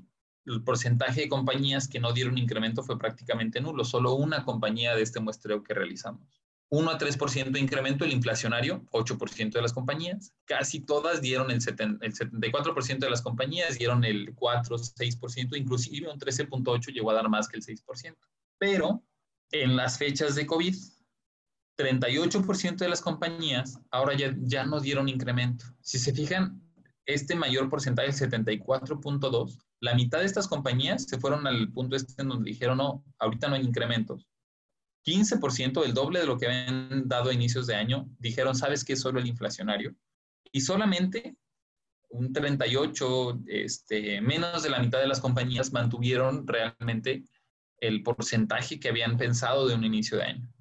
el porcentaje de compañías que no dieron incremento fue prácticamente nulo, solo una compañía de este muestreo que realizamos. 1 a 3% de incremento, el inflacionario, 8% de las compañías. Casi todas dieron el, 74% de las compañías, dieron el 4, 6%, inclusive un 13.8% llegó a dar más que el 6%. Pero en las fechas de COVID, 38% de las compañías ahora ya, ya no dieron incremento. Si se fijan, este mayor porcentaje, el 74.2%, la mitad de estas compañías se fueron al punto este en donde dijeron, no, ahorita no hay incrementos 15%, el doble de lo que habían dado a inicios de año, dijeron, ¿sabes qué es solo el inflacionario? Y solamente un 38, este, menos de la mitad de las compañías mantuvieron realmente el porcentaje que habían pensado de un inicio de año.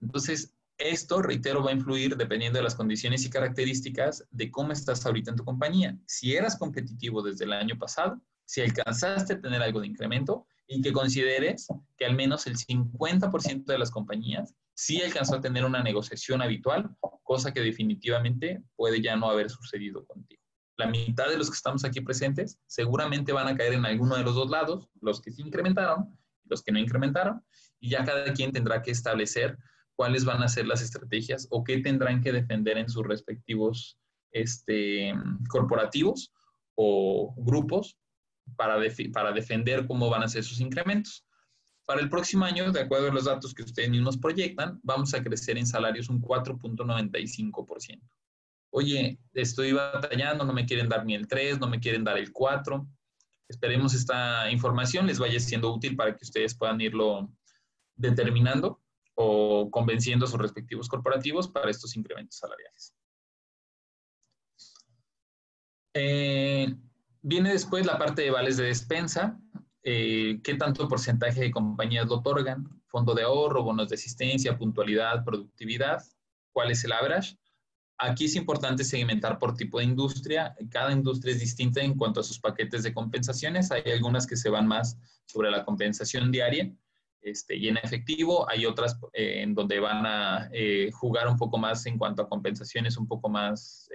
Entonces, esto, reitero, va a influir dependiendo de las condiciones y características de cómo estás ahorita en tu compañía. Si eras competitivo desde el año pasado, si alcanzaste a tener algo de incremento, y que consideres que al menos el 50% de las compañías sí alcanzó a tener una negociación habitual, cosa que definitivamente puede ya no haber sucedido contigo. La mitad de los que estamos aquí presentes seguramente van a caer en alguno de los dos lados, los que sí incrementaron, los que no incrementaron, y ya cada quien tendrá que establecer cuáles van a ser las estrategias o qué tendrán que defender en sus respectivos este, corporativos o grupos para, para defender cómo van a ser sus incrementos. Para el próximo año, de acuerdo a los datos que ustedes mismos proyectan, vamos a crecer en salarios un 4.95%. Oye, estoy batallando, no me quieren dar ni el 3, no me quieren dar el 4. Esperemos esta información les vaya siendo útil para que ustedes puedan irlo determinando o convenciendo a sus respectivos corporativos para estos incrementos salariales. Eh, Viene después la parte de vales de despensa, eh, qué tanto porcentaje de compañías lo otorgan, fondo de ahorro, bonos de asistencia, puntualidad, productividad, cuál es el average. Aquí es importante segmentar por tipo de industria. Cada industria es distinta en cuanto a sus paquetes de compensaciones. Hay algunas que se van más sobre la compensación diaria este, y en efectivo. Hay otras eh, en donde van a eh, jugar un poco más en cuanto a compensaciones un poco más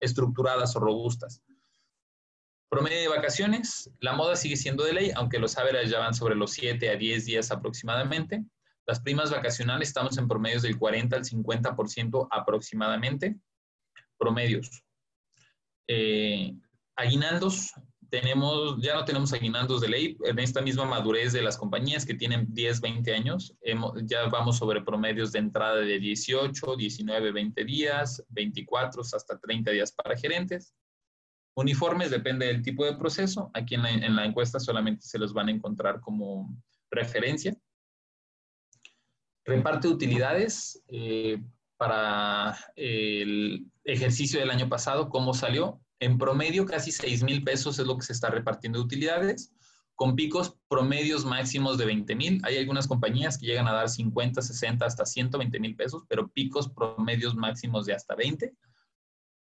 estructuradas o robustas. Promedio de vacaciones, la moda sigue siendo de ley, aunque los averages ya van sobre los 7 a 10 días aproximadamente. Las primas vacacionales estamos en promedios del 40 al 50% aproximadamente. Promedios. Eh, aguinaldos, tenemos, ya no tenemos aguinaldos de ley. En esta misma madurez de las compañías que tienen 10, 20 años, ya vamos sobre promedios de entrada de 18, 19, 20 días, 24 hasta 30 días para gerentes. Uniformes depende del tipo de proceso. Aquí en la, encuesta solamente se los van a encontrar como referencia. Reparte de utilidades eh, para el ejercicio del año pasado, ¿cómo salió? En promedio, casi 6 mil pesos es lo que se está repartiendo de utilidades, con picos promedios máximos de 20 mil. Hay algunas compañías que llegan a dar 50, 60, hasta 120 mil pesos, pero picos promedios máximos de hasta 20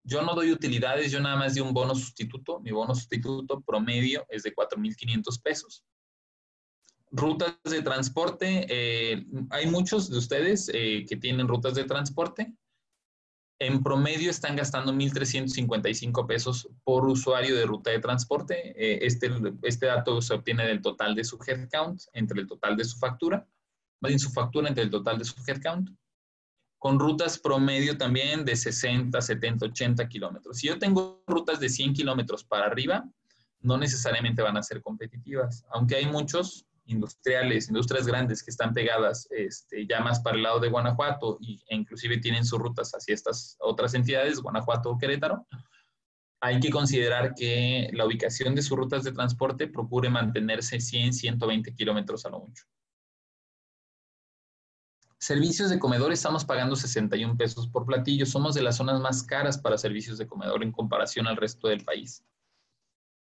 yo no doy utilidades, yo nada más di un bono sustituto. Mi bono sustituto promedio es de 4.500 pesos. Rutas de transporte, eh, hay muchos de ustedes eh, que tienen rutas de transporte. En promedio están gastando 1.355 pesos por usuario de ruta de transporte. Eh, este, este dato se obtiene del total de su headcount entre el total de su factura, más bien su factura entre el total de su headcount con rutas promedio también de 60, 70, 80 kilómetros. Si yo tengo rutas de 100 kilómetros para arriba, no necesariamente van a ser competitivas, aunque hay muchos industriales, industrias grandes que están pegadas este, ya más para el lado de Guanajuato y, e inclusive tienen sus rutas hacia estas otras entidades, Guanajuato o Querétaro, hay que considerar que la ubicación de sus rutas de transporte procure mantenerse 100, 120 kilómetros a lo mucho. Servicios de comedor estamos pagando 61 pesos por platillo. Somos de las zonas más caras para servicios de comedor en comparación al resto del país.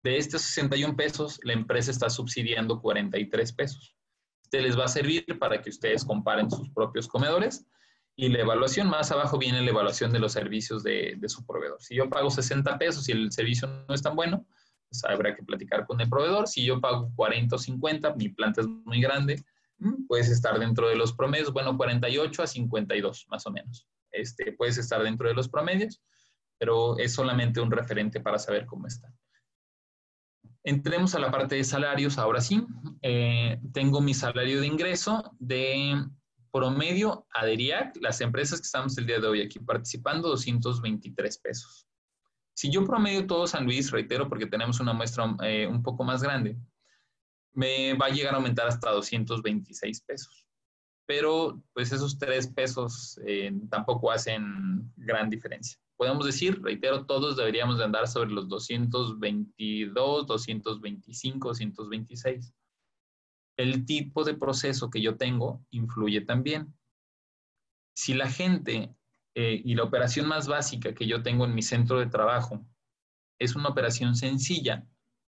De estos 61 pesos, la empresa está subsidiando 43 pesos. Este les va a servir para que ustedes comparen sus propios comedores Y la evaluación, más abajo viene la evaluación de los servicios de, su proveedor. Si yo pago 60 pesos y el servicio no es tan bueno, pues habrá que platicar con el proveedor. Si yo pago 40 o 50, mi planta es muy grande, puedes estar dentro de los promedios, bueno, 48 a 52 más o menos. Este, puedes estar dentro de los promedios, pero es solamente un referente para saber cómo está. Entremos a la parte de salarios, ahora sí. Eh, tengo mi salario de ingreso de promedio Aderiac, las empresas que estamos el día de hoy aquí participando, 223 pesos. Si yo promedio todo San Luis, reitero, porque tenemos una muestra eh, un poco más grande, me va a llegar a aumentar hasta 226 pesos. Pero pues esos tres pesos eh, tampoco hacen gran diferencia. Podemos decir, reitero, todos deberíamos de andar sobre los 222, 225, 226 el tipo de proceso que yo tengo influye también. Si la gente eh, y la operación más básica que yo tengo en mi centro de trabajo es una operación sencilla,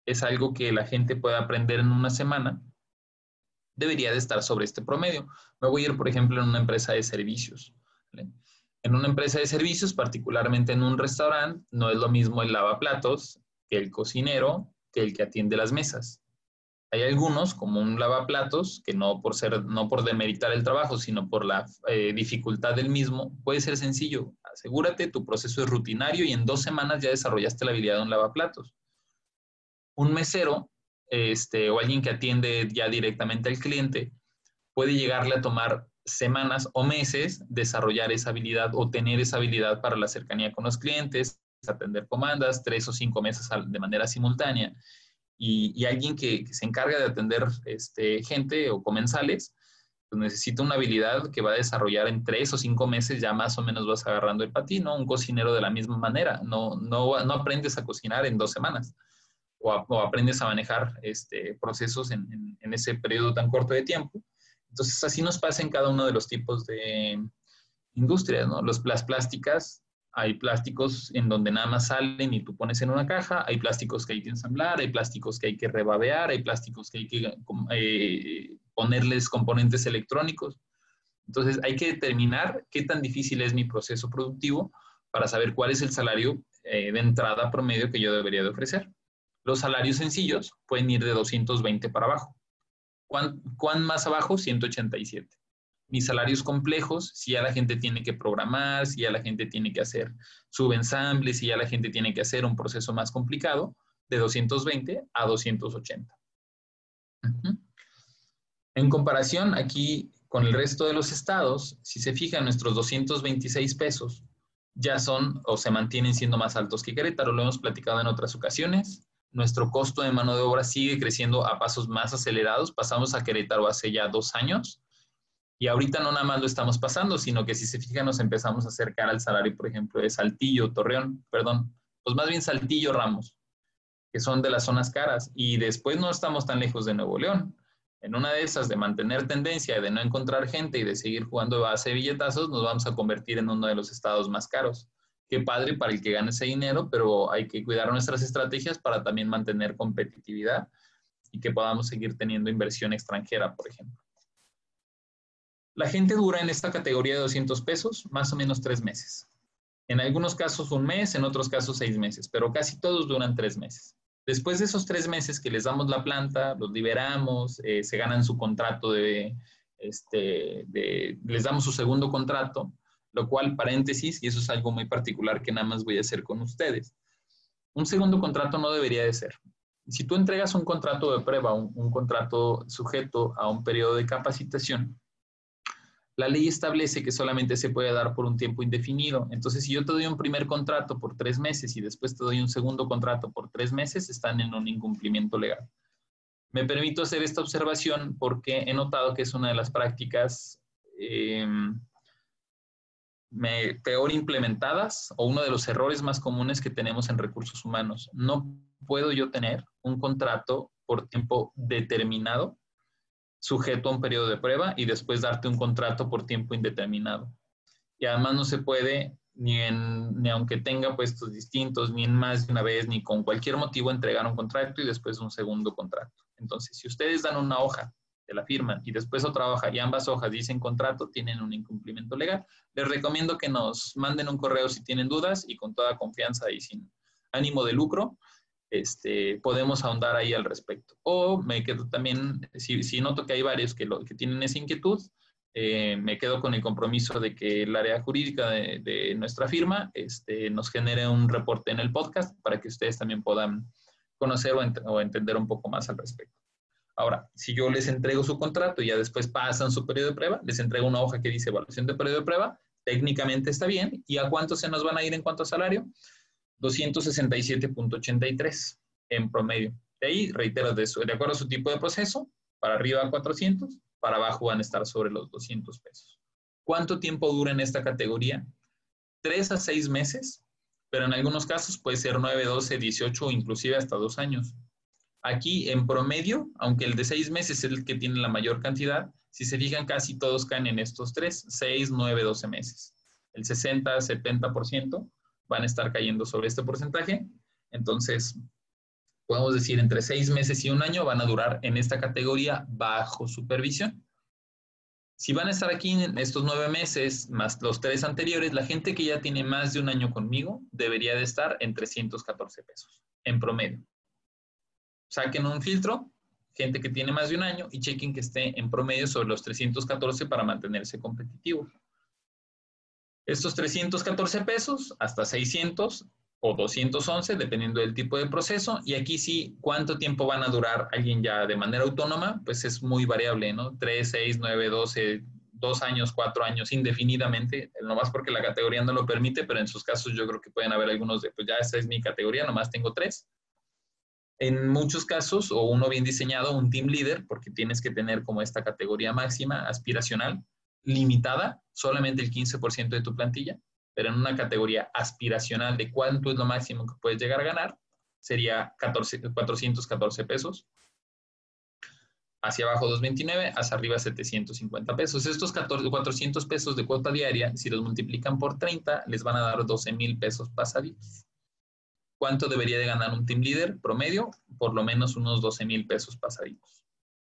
es algo que la gente puede aprender en una semana, debería de estar sobre este promedio. Me voy a ir, por ejemplo, en una empresa de servicios. En una empresa de servicios, particularmente en un restaurante, no es lo mismo el lavaplatos que el cocinero, que el que atiende las mesas. Hay algunos, como un lavaplatos, que no por ser, no por demeritar el trabajo, sino por la eh, dificultad del mismo, puede ser sencillo. Asegúrate, tu proceso es rutinario y en dos semanas ya desarrollaste la habilidad de un lavaplatos. Un mesero, este, o alguien que atiende ya directamente al cliente, puede llegarle a tomar semanas o meses desarrollar esa habilidad o tener esa habilidad para la cercanía con los clientes, atender comandas, tres o cinco meses de manera simultánea y, alguien que, se encarga de atender este, gente o comensales, pues necesita una habilidad que va a desarrollar en tres o cinco meses, ya más o menos vas agarrando el patín, ¿no? Un cocinero de la misma manera, no, no, no aprendes a cocinar en dos semanas o, aprendes a manejar este, procesos en, en, ese periodo tan corto de tiempo. Entonces, así nos pasa en cada uno de los tipos de industrias, ¿no? Los, las plásticas hay plásticos en donde nada más salen y tú pones en una caja, hay plásticos que hay que ensamblar, hay plásticos que hay que rebabear, hay plásticos que hay que eh, ponerles componentes electrónicos. Entonces hay que determinar qué tan difícil es mi proceso productivo para saber cuál es el salario eh, de entrada promedio que yo debería de ofrecer. Los salarios sencillos pueden ir de 220 para abajo. ¿Cuán, más abajo? 187 mis salarios complejos, si ya la gente tiene que programar, si ya la gente tiene que hacer subensamble, si ya la gente tiene que hacer un proceso más complicado, de 220 a 280. En comparación, aquí con el resto de los estados, si se fijan, nuestros 226 pesos ya son o se mantienen siendo más altos que Querétaro, lo hemos platicado en otras ocasiones. Nuestro costo de mano de obra sigue creciendo a pasos más acelerados. Pasamos a Querétaro hace ya dos años y ahorita no nada más lo estamos pasando, sino que si se fijan nos empezamos a acercar al salario, por ejemplo, de Saltillo, Torreón, perdón, pues más bien Saltillo, Ramos, que son de las zonas caras. Y después no estamos tan lejos de Nuevo León. En una de esas de mantener tendencia, de no encontrar gente y de seguir jugando base billetazos, nos vamos a convertir en uno de los estados más caros. Qué padre para el que gane ese dinero, pero hay que cuidar nuestras estrategias para también mantener competitividad y que podamos seguir teniendo inversión extranjera, por ejemplo. La gente dura en esta categoría de 200 pesos más o menos tres meses. En algunos casos un mes, en otros casos seis meses, pero casi todos duran tres meses. Después de esos tres meses que les damos la planta, los liberamos, eh, se ganan su contrato de, este, de, les damos su segundo contrato, lo cual, paréntesis, y eso es algo muy particular que nada más voy a hacer con ustedes. Un segundo contrato no debería de ser. Si tú entregas un contrato de prueba, un contrato sujeto a un periodo de capacitación, la ley establece que solamente se puede dar por un tiempo indefinido. Entonces, si yo te doy un primer contrato por tres meses y después te doy un segundo contrato por tres meses, están en un incumplimiento legal. Me permito hacer esta observación porque he notado que es una de las prácticas em, peor implementadas o uno de los errores más comunes que tenemos en recursos humanos. No puedo yo tener un contrato por tiempo determinado sujeto a un periodo de prueba y después darte un contrato por tiempo indeterminado. Y además no se puede, ni, en, ni aunque tenga puestos distintos, ni en más de una vez, ni con cualquier motivo entregar un contrato y después un segundo contrato. Entonces, si ustedes dan una hoja de la firma y después otra hoja y ambas hojas dicen contrato, tienen un incumplimiento legal. Les recomiendo que nos manden un correo si tienen dudas y con toda confianza y sin ánimo de lucro, este, podemos ahondar ahí al respecto. O me quedo también, si, si noto que hay varios que, lo, que tienen esa inquietud, eh, me quedo con el compromiso de que el área jurídica de, nuestra firma este, nos genere un reporte en el podcast para que ustedes también puedan conocer o entender un poco más al respecto. Ahora, si yo les entrego su contrato y ya después pasan su periodo de prueba, les entrego una hoja que dice evaluación de periodo de prueba, técnicamente está bien. ¿Y a cuánto se nos van a ir en cuanto a salario? 267.83 en promedio. De ahí, reitero, de, de acuerdo a su tipo de proceso, para arriba 400, para abajo van a estar sobre los 200 pesos. ¿Cuánto tiempo dura en esta categoría? Tres a seis meses, pero en algunos casos puede ser 9, 12, 18 o inclusive hasta dos años. Aquí, en promedio, aunque el de seis meses es el que tiene la mayor cantidad, si se fijan, casi todos caen en estos tres, 6, 9, 12 meses. El 60, 70% van a estar cayendo sobre este porcentaje. Entonces, podemos decir entre seis meses y un año van a durar en esta categoría bajo supervisión. Si van a estar aquí en estos nueve meses más los tres anteriores, la gente que ya tiene más de un año conmigo debería de estar en 314 pesos en promedio. Saquen un filtro, gente que tiene más de un año y chequen que esté en promedio sobre los 314 para mantenerse competitivo. Estos 314 pesos hasta 600 o 211, dependiendo del tipo de proceso. Y aquí sí, ¿cuánto tiempo van a durar alguien ya de manera autónoma? Pues es muy variable, ¿no? 3, 6, 9, 12, 2 años, 4 años, indefinidamente, nomás porque la categoría no lo permite, pero en sus casos yo creo que pueden haber algunos de, pues ya esta es mi categoría, nomás tengo 3. En muchos casos, o uno bien diseñado, un team leader, porque tienes que tener como esta categoría máxima aspiracional, limitada, solamente el 15% de tu plantilla, pero en una categoría aspiracional de cuánto es lo máximo que puedes llegar a ganar, sería 14, 414 pesos. Hacia abajo 229, hacia arriba 750 pesos. Estos 14, 400 pesos de cuota diaria, si los multiplican por 30, les van a dar 12 mil pesos pasaditos. ¿Cuánto debería de ganar un team leader promedio? Por lo menos unos 12 mil pesos pasaditos.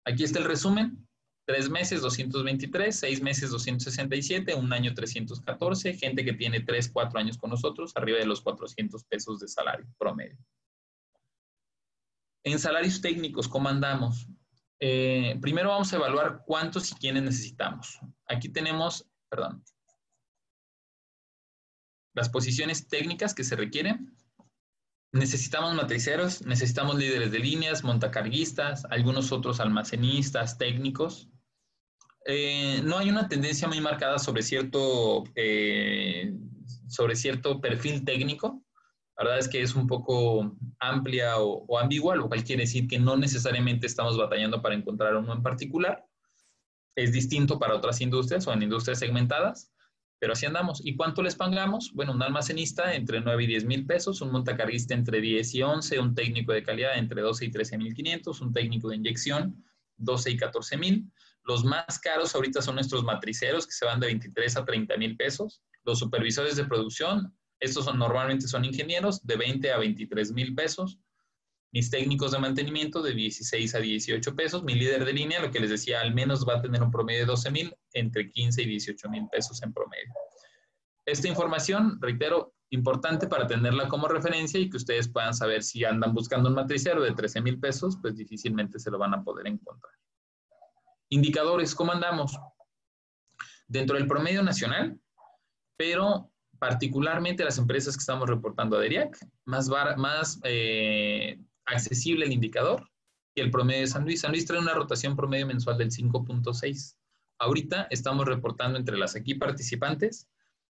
Aquí está el resumen. Tres meses 223, seis meses 267, un año 314, gente que tiene tres, cuatro años con nosotros, arriba de los 400 pesos de salario promedio. En salarios técnicos, ¿cómo andamos? Eh, primero vamos a evaluar cuántos y quiénes necesitamos. Aquí tenemos, perdón, las posiciones técnicas que se requieren. Necesitamos matriceros, necesitamos líderes de líneas, montacarguistas, algunos otros almacenistas, técnicos. Eh, no hay una tendencia muy marcada sobre cierto, eh, sobre cierto perfil técnico. La verdad es que es un poco amplia o, ambigua, lo cual quiere decir que no necesariamente estamos batallando para encontrar uno en particular. Es distinto para otras industrias o en industrias segmentadas, pero así andamos. ¿Y cuánto les pagamos? Bueno, un almacenista entre 9 y 10 mil pesos, un montacarguista entre 10 y 11, un técnico de calidad entre 12 y 13 mil 500, un técnico de inyección 12 y 14 mil, los más caros ahorita son nuestros matriceros, que se van de 23 a 30 mil pesos. Los supervisores de producción, estos son, normalmente son ingenieros, de 20 a 23 mil pesos. Mis técnicos de mantenimiento, de 16 a 18 pesos. Mi líder de línea, lo que les decía, al menos va a tener un promedio de 12 mil, entre 15 y 18 mil pesos en promedio. Esta información, reitero, importante para tenerla como referencia y que ustedes puedan saber si andan buscando un matricero de 13 mil pesos, pues difícilmente se lo van a poder encontrar. Indicadores, ¿cómo andamos? Dentro del promedio nacional, pero particularmente las empresas que estamos reportando a DERIAC, más, más eh, accesible el indicador que el promedio de San Luis. San Luis trae una rotación promedio mensual del 5.6. Ahorita estamos reportando entre las aquí participantes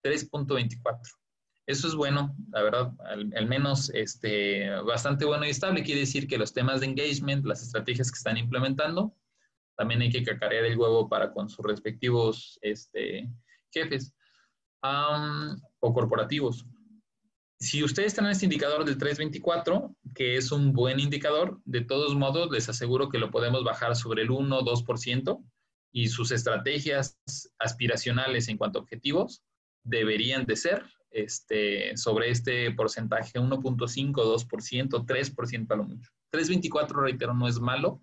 3.24. Eso es bueno, la verdad, al, menos este, bastante bueno y estable. Quiere decir que los temas de engagement, las estrategias que están implementando, también hay que cacarear el huevo para con sus respectivos este, jefes o corporativos. Si ustedes tienen este indicador del 324, que es un buen indicador, de todos modos les aseguro que lo podemos bajar sobre el 1 2% y sus estrategias aspiracionales en cuanto a objetivos deberían de ser este, sobre este porcentaje 1.5, 2%, 3% a lo mucho. 324, reitero, no es malo,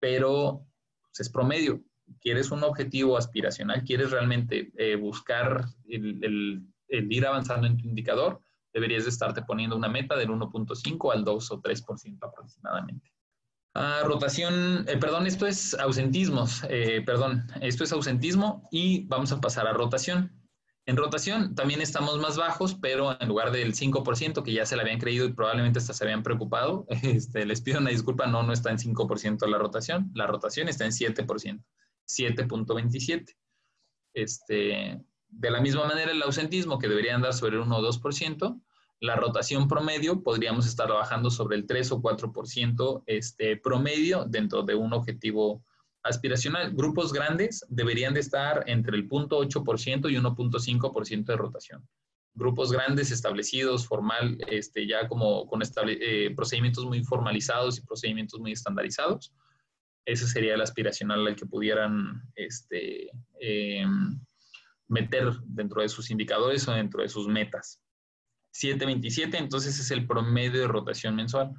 pero pues, es promedio. Quieres un objetivo aspiracional, quieres realmente eh, buscar el, ir avanzando en tu indicador, deberías de estarte poniendo una meta del 1.5 al 2 o 3% aproximadamente. Ah, rotación, eh, perdón, esto es ausentismos, eh, perdón, esto es ausentismo y vamos a pasar a rotación. En rotación también estamos más bajos, pero en lugar del 5% que ya se le habían creído y probablemente hasta se habían preocupado, este, les pido una disculpa, no, no está en 5% la rotación, la rotación está en 7%, 7.27. Este, de la misma manera, el ausentismo, que debería andar sobre el 1 o 2%, la rotación promedio podríamos estar bajando sobre el 3 o 4% este, promedio dentro de un objetivo aspiracional. Grupos grandes deberían de estar entre el 0.8% y 1.5% de rotación. Grupos grandes establecidos, formal, este, ya como con eh, procedimientos muy formalizados y procedimientos muy estandarizados. Ese sería el aspiracional al que pudieran este, em, meter dentro de sus indicadores o dentro de sus metas. 727, entonces es el promedio de rotación mensual.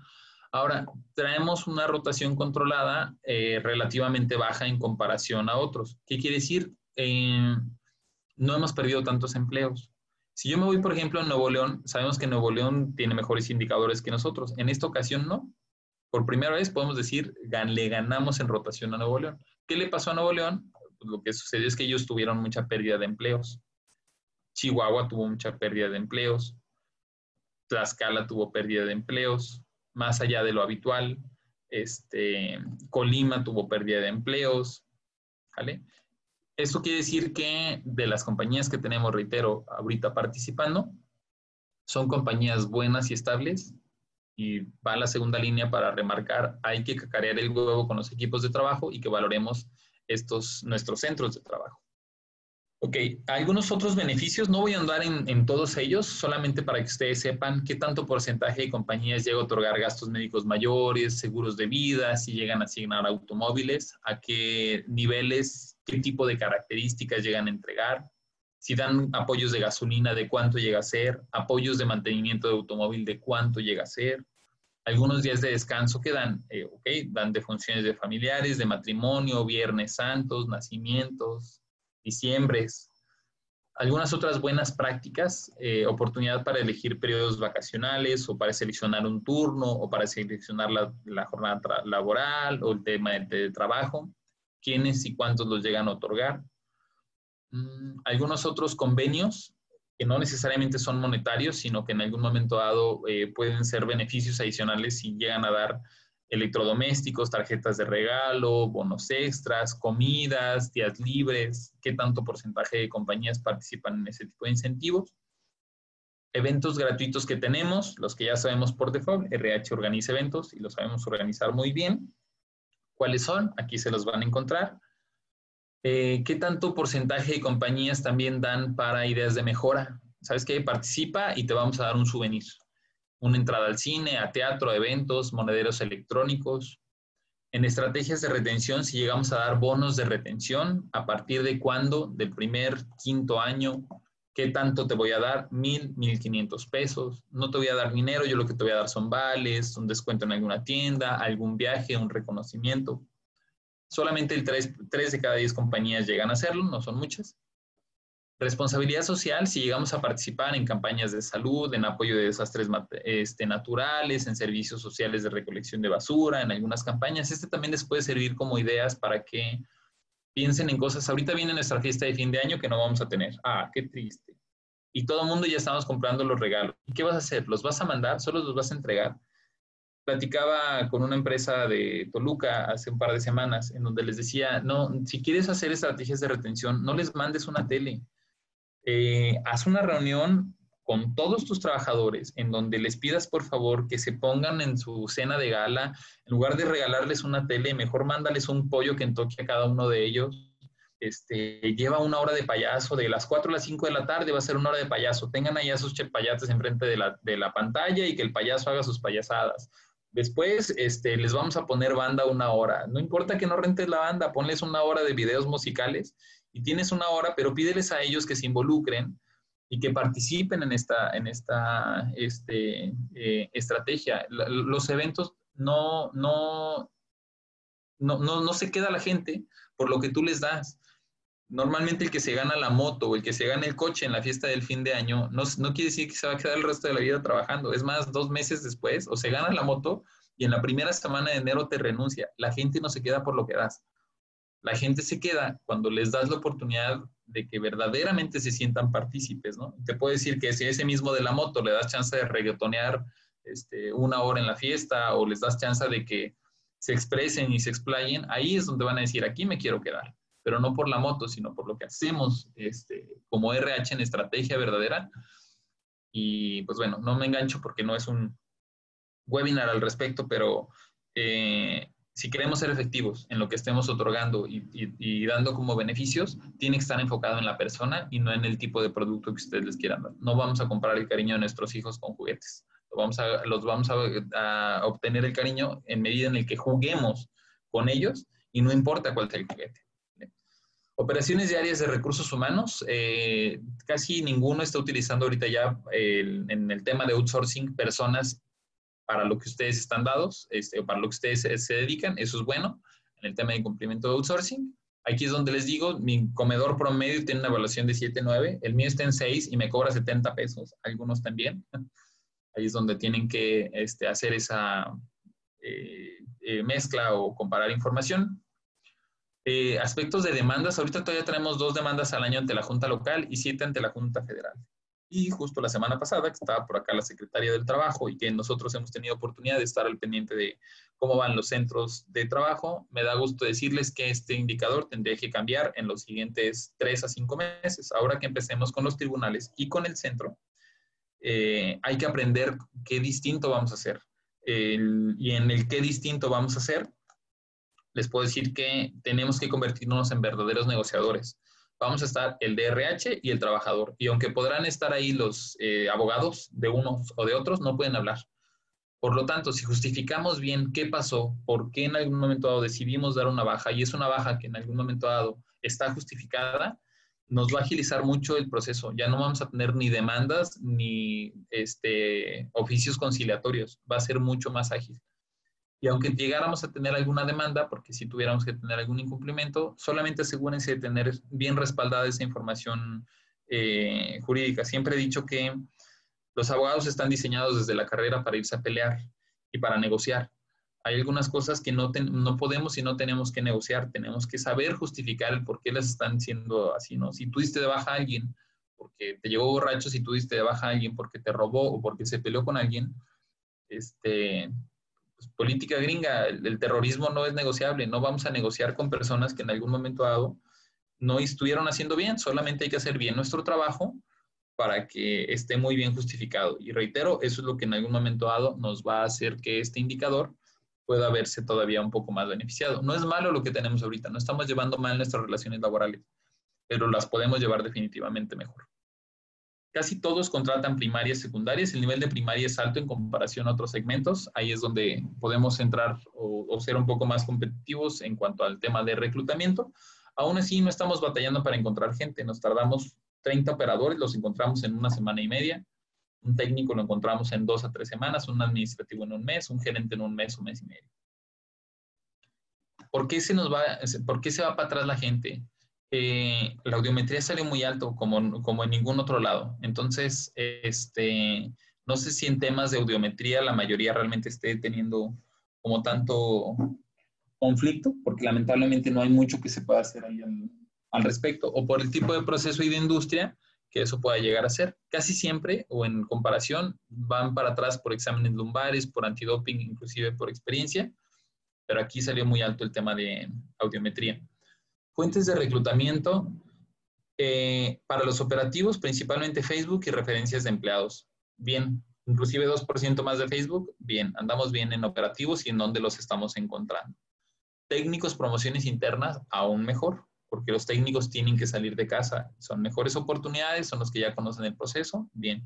Ahora, traemos una rotación controlada eh, relativamente baja en comparación a otros. ¿Qué quiere decir? Eh, no hemos perdido tantos empleos. Si yo me voy, por ejemplo, a Nuevo León, sabemos que Nuevo León tiene mejores indicadores que nosotros. En esta ocasión no. Por primera vez podemos decir, le ganamos en rotación a Nuevo León. ¿Qué le pasó a Nuevo León? Pues lo que sucedió es que ellos tuvieron mucha pérdida de empleos. Chihuahua tuvo mucha pérdida de empleos. Tlaxcala tuvo pérdida de empleos, más allá de lo habitual. Este, Colima tuvo pérdida de empleos. ¿vale? Esto quiere decir que de las compañías que tenemos, reitero, ahorita participando, son compañías buenas y estables. Y va a la segunda línea para remarcar, hay que cacarear el huevo con los equipos de trabajo y que valoremos estos, nuestros centros de trabajo. Ok, algunos otros beneficios, no voy a andar en, todos ellos, solamente para que ustedes sepan qué tanto porcentaje de compañías llega a otorgar gastos médicos mayores, seguros de vida, si llegan a asignar automóviles, a qué niveles, qué tipo de características llegan a entregar, si dan apoyos de gasolina, de cuánto llega a ser, apoyos de mantenimiento de automóvil, de cuánto llega a ser, algunos días de descanso que dan, eh, ok, dan de funciones de familiares, de matrimonio, viernes santos, nacimientos, diciembres. Algunas otras buenas prácticas, eh, oportunidad para elegir periodos vacacionales o para seleccionar un turno o para seleccionar la, jornada laboral o el tema de, trabajo, quiénes y cuántos los llegan a otorgar. Mm, algunos otros convenios no necesariamente son monetarios, sino que en algún momento dado eh, pueden ser beneficios adicionales si llegan a dar electrodomésticos, tarjetas de regalo, bonos extras, comidas, días libres, qué tanto porcentaje de compañías participan en ese tipo de incentivos. Eventos gratuitos que tenemos, los que ya sabemos por default, RH organiza eventos y los sabemos organizar muy bien. ¿Cuáles son? Aquí se los van a encontrar. Eh, ¿Qué tanto porcentaje de compañías también dan para ideas de mejora? ¿Sabes qué? Participa y te vamos a dar un souvenir una entrada al cine, a teatro, a eventos, monederos electrónicos. En estrategias de retención, si llegamos a dar bonos de retención, ¿a partir de cuándo? Del primer, quinto año. ¿Qué tanto te voy a dar? Mil, mil quinientos pesos. No te voy a dar dinero, yo lo que te voy a dar son vales, un descuento en alguna tienda, algún viaje, un reconocimiento. Solamente el tres, tres de cada diez compañías llegan a hacerlo, no son muchas. Responsabilidad social, si llegamos a participar en campañas de salud, en apoyo de desastres este, naturales, en servicios sociales de recolección de basura, en algunas campañas, este también les puede servir como ideas para que piensen en cosas. Ahorita viene nuestra fiesta de fin de año que no vamos a tener. Ah, qué triste. Y todo el mundo ya estamos comprando los regalos. ¿Y qué vas a hacer? ¿Los vas a mandar? ¿Solo los vas a entregar? Platicaba con una empresa de Toluca hace un par de semanas en donde les decía, no, si quieres hacer estrategias de retención, no les mandes una tele eh, haz una reunión con todos tus trabajadores en donde les pidas por favor que se pongan en su cena de gala, en lugar de regalarles una tele, mejor mándales un pollo que entoque a cada uno de ellos. Este, lleva una hora de payaso, de las 4 a las 5 de la tarde va a ser una hora de payaso. Tengan ahí a sus payates enfrente de la, de la pantalla y que el payaso haga sus payasadas. Después este, les vamos a poner banda una hora. No importa que no rentes la banda, ponles una hora de videos musicales y tienes una hora, pero pídeles a ellos que se involucren y que participen en esta, en esta este, eh, estrategia. los eventos no, no, no, no, no se queda la gente por lo que tú les das. Normalmente el que se gana la moto o el que se gana el coche en la fiesta del fin de año no, no quiere decir que se va a quedar el resto de la vida trabajando. Es más, dos meses después, o se gana la moto y en la primera semana de enero te renuncia. La gente no se queda por lo que das. La gente se queda cuando les das la oportunidad de que verdaderamente se sientan partícipes, ¿no? Te puedo decir que si a ese mismo de la moto le das chance de reggaetonear este, una hora en la fiesta o les das chance de que se expresen y se explayen, ahí es donde van a decir, aquí me quiero quedar, pero no por la moto, sino por lo que hacemos este, como RH en estrategia verdadera. Y pues bueno, no me engancho porque no es un webinar al respecto, pero eh, si queremos ser efectivos en lo que estemos otorgando y, dando como beneficios, tiene que estar enfocado en la persona y no en el tipo de producto que ustedes les quieran dar. No vamos a comprar el cariño de nuestros hijos con juguetes. vamos a, los vamos a, obtener el cariño en medida en el que juguemos con ellos y no importa cuál sea el juguete. Operaciones diarias de recursos humanos, eh, casi ninguno está utilizando ahorita ya en el tema de outsourcing personas para lo que ustedes están dados, este, o para lo que ustedes se, dedican, eso es bueno. En el tema de cumplimiento de outsourcing, aquí es donde les digo, mi comedor promedio tiene una evaluación de 7.9, el mío está en 6 y me cobra 70 pesos, algunos también. Ahí es donde tienen que este, hacer esa eh, eh, mezcla o comparar información. Eh, aspectos de demandas, ahorita todavía tenemos dos demandas al año ante la Junta Local y siete ante la Junta Federal. Y justo la semana pasada, que estaba por acá la secretaria del Trabajo y que nosotros hemos tenido oportunidad de estar al pendiente de cómo van los centros de trabajo, me da gusto decirles que este indicador tendría que cambiar en los siguientes tres a cinco meses. Ahora que empecemos con los tribunales y con el centro, eh, hay que aprender qué distinto vamos a hacer. y en el qué distinto vamos a hacer, les puedo decir que tenemos que convertirnos en verdaderos negociadores vamos a estar el DRH y el trabajador. Y aunque podrán estar ahí los eh, abogados de unos o de otros, no pueden hablar. Por lo tanto, si justificamos bien qué pasó, por qué en algún momento dado decidimos dar una baja y es una baja que en algún momento dado está justificada, nos va a agilizar mucho el proceso. Ya no vamos a tener ni demandas ni este, oficios conciliatorios. Va a ser mucho más ágil. Y aunque llegáramos a tener alguna demanda, porque si tuviéramos que tener algún incumplimiento, solamente asegúrense de tener bien respaldada esa información eh, jurídica. Siempre he dicho que los abogados están diseñados desde la carrera para irse a pelear y para negociar. Hay algunas cosas que no, no podemos y no tenemos que negociar. Tenemos que saber justificar el por qué las están siendo así, ¿no? Si tú diste de baja a alguien porque te llegó borracho, si tú diste de baja a alguien porque te robó o porque se peleó con alguien, este, política gringa, el, terrorismo no es negociable, no vamos a negociar con personas que en algún momento dado no estuvieron haciendo bien, solamente hay que hacer bien nuestro trabajo para que esté muy bien justificado. Y reitero, eso es lo que en algún momento dado nos va a hacer que este indicador pueda verse todavía un poco más beneficiado. No es malo lo que tenemos ahorita, no estamos llevando mal nuestras relaciones laborales, pero las podemos llevar definitivamente mejor. Casi todos contratan primarias, secundarias. El nivel de primaria es alto en comparación a otros segmentos. Ahí es donde podemos entrar o, ser un poco más competitivos en cuanto al tema de reclutamiento. Aún así, no estamos batallando para encontrar gente. Nos tardamos 30 operadores, los encontramos en una semana y media. Un técnico lo encontramos en dos a tres semanas, un administrativo en un mes, un gerente en un mes, un mes y medio. ¿Por qué se nos va, por qué se va para atrás la gente? Eh, la audiometría salió muy alto, como, en ningún otro lado. Entonces, este, no sé si en temas de audiometría la mayoría realmente esté teniendo como tanto conflicto, porque lamentablemente no hay mucho que se pueda hacer ahí al, respecto, o por el tipo de proceso y de industria que eso pueda llegar a ser. Casi siempre, o en comparación, van para atrás por exámenes lumbares, por antidoping, inclusive por experiencia, pero aquí salió muy alto el tema de audiometría. Fuentes de reclutamiento eh, para los operativos, principalmente Facebook y referencias de empleados. Bien, inclusive 2% más de Facebook. Bien, andamos bien en operativos y en dónde los estamos encontrando. Técnicos, promociones internas, aún mejor, porque los técnicos tienen que salir de casa. Son mejores oportunidades, son los que ya conocen el proceso. Bien.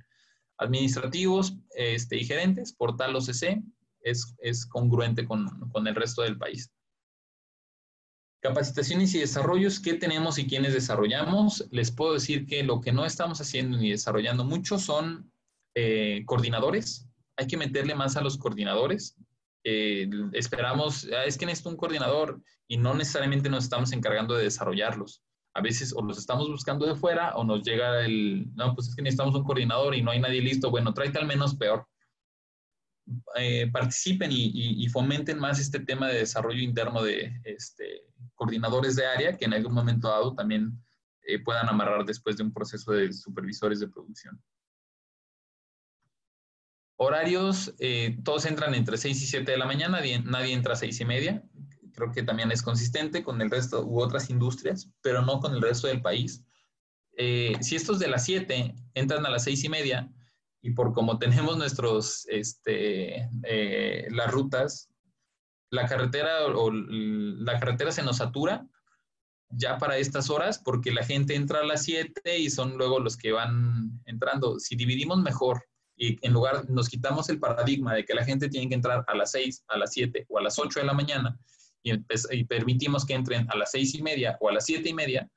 Administrativos este, y gerentes, portal OCC, es, es congruente con, con el resto del país. Capacitaciones y desarrollos, ¿qué tenemos y quiénes desarrollamos? Les puedo decir que lo que no estamos haciendo ni desarrollando mucho son eh, coordinadores. Hay que meterle más a los coordinadores. Eh, esperamos, ah, es que necesito un coordinador y no necesariamente nos estamos encargando de desarrollarlos. A veces o los estamos buscando de fuera o nos llega el, no, pues es que necesitamos un coordinador y no hay nadie listo. Bueno, tráete al menos peor. Eh, participen y, fomenten más este tema de desarrollo interno de este, coordinadores de área que en algún momento dado también eh, puedan amarrar después de un proceso de supervisores de producción. Horarios, eh, todos entran entre 6 y 7 de la mañana, nadie, entra a 6 y media. Creo que también es consistente con el resto u otras industrias, pero no con el resto del país. si estos de las 7 entran a las 6 y media, y por como tenemos nuestros, este, eh, las rutas, la carretera o la carretera se nos satura ya para estas horas porque la gente entra a las 7 y son luego los que van entrando. Si dividimos mejor y en lugar nos quitamos el paradigma de que la gente tiene que entrar a las 6, a las 7 o a las 8 de la mañana y, y permitimos que entren a las 6 y media o a las 7 y media,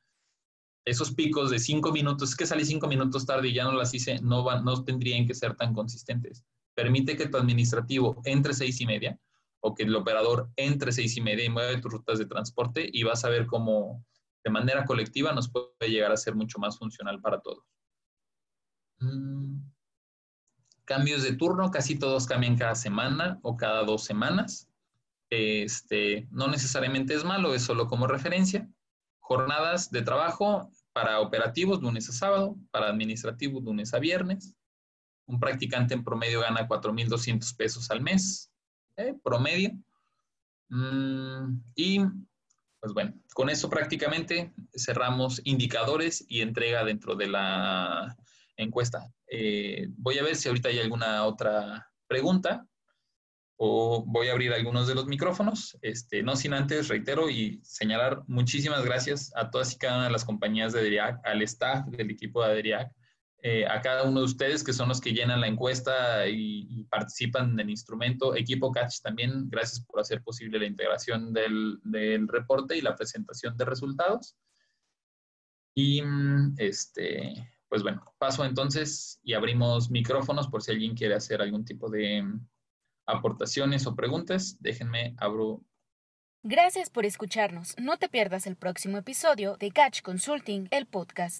esos picos de cinco minutos, es que salí cinco minutos tarde y ya no las hice, no, van, no tendrían que ser tan consistentes. Permite que tu administrativo entre seis y media o que el operador entre seis y media y mueve tus rutas de transporte y vas a ver cómo de manera colectiva nos puede llegar a ser mucho más funcional para todos. Mm. Cambios de turno, casi todos cambian cada semana o cada dos semanas. Este, no necesariamente es malo, es solo como referencia. Jornadas de trabajo para operativos lunes a sábado, para administrativos lunes a viernes. Un practicante en promedio gana 4.200 pesos al mes, ¿eh? promedio. Mm, y pues bueno, con eso prácticamente cerramos indicadores y entrega dentro de la encuesta. Eh, voy a ver si ahorita hay alguna otra pregunta o voy a abrir algunos de los micrófonos. Este, no sin antes, reitero y señalar muchísimas gracias a todas y cada una de las compañías de ADERIAC, al staff del equipo de ADERIAC, eh, a cada uno de ustedes que son los que llenan la encuesta y, participan en el instrumento. Equipo Catch también, gracias por hacer posible la integración del, del reporte y la presentación de resultados. Y este, pues bueno, paso entonces y abrimos micrófonos por si alguien quiere hacer algún tipo de aportaciones o preguntas, déjenme abro. Gracias por escucharnos. No te pierdas el próximo episodio de Catch Consulting, el podcast.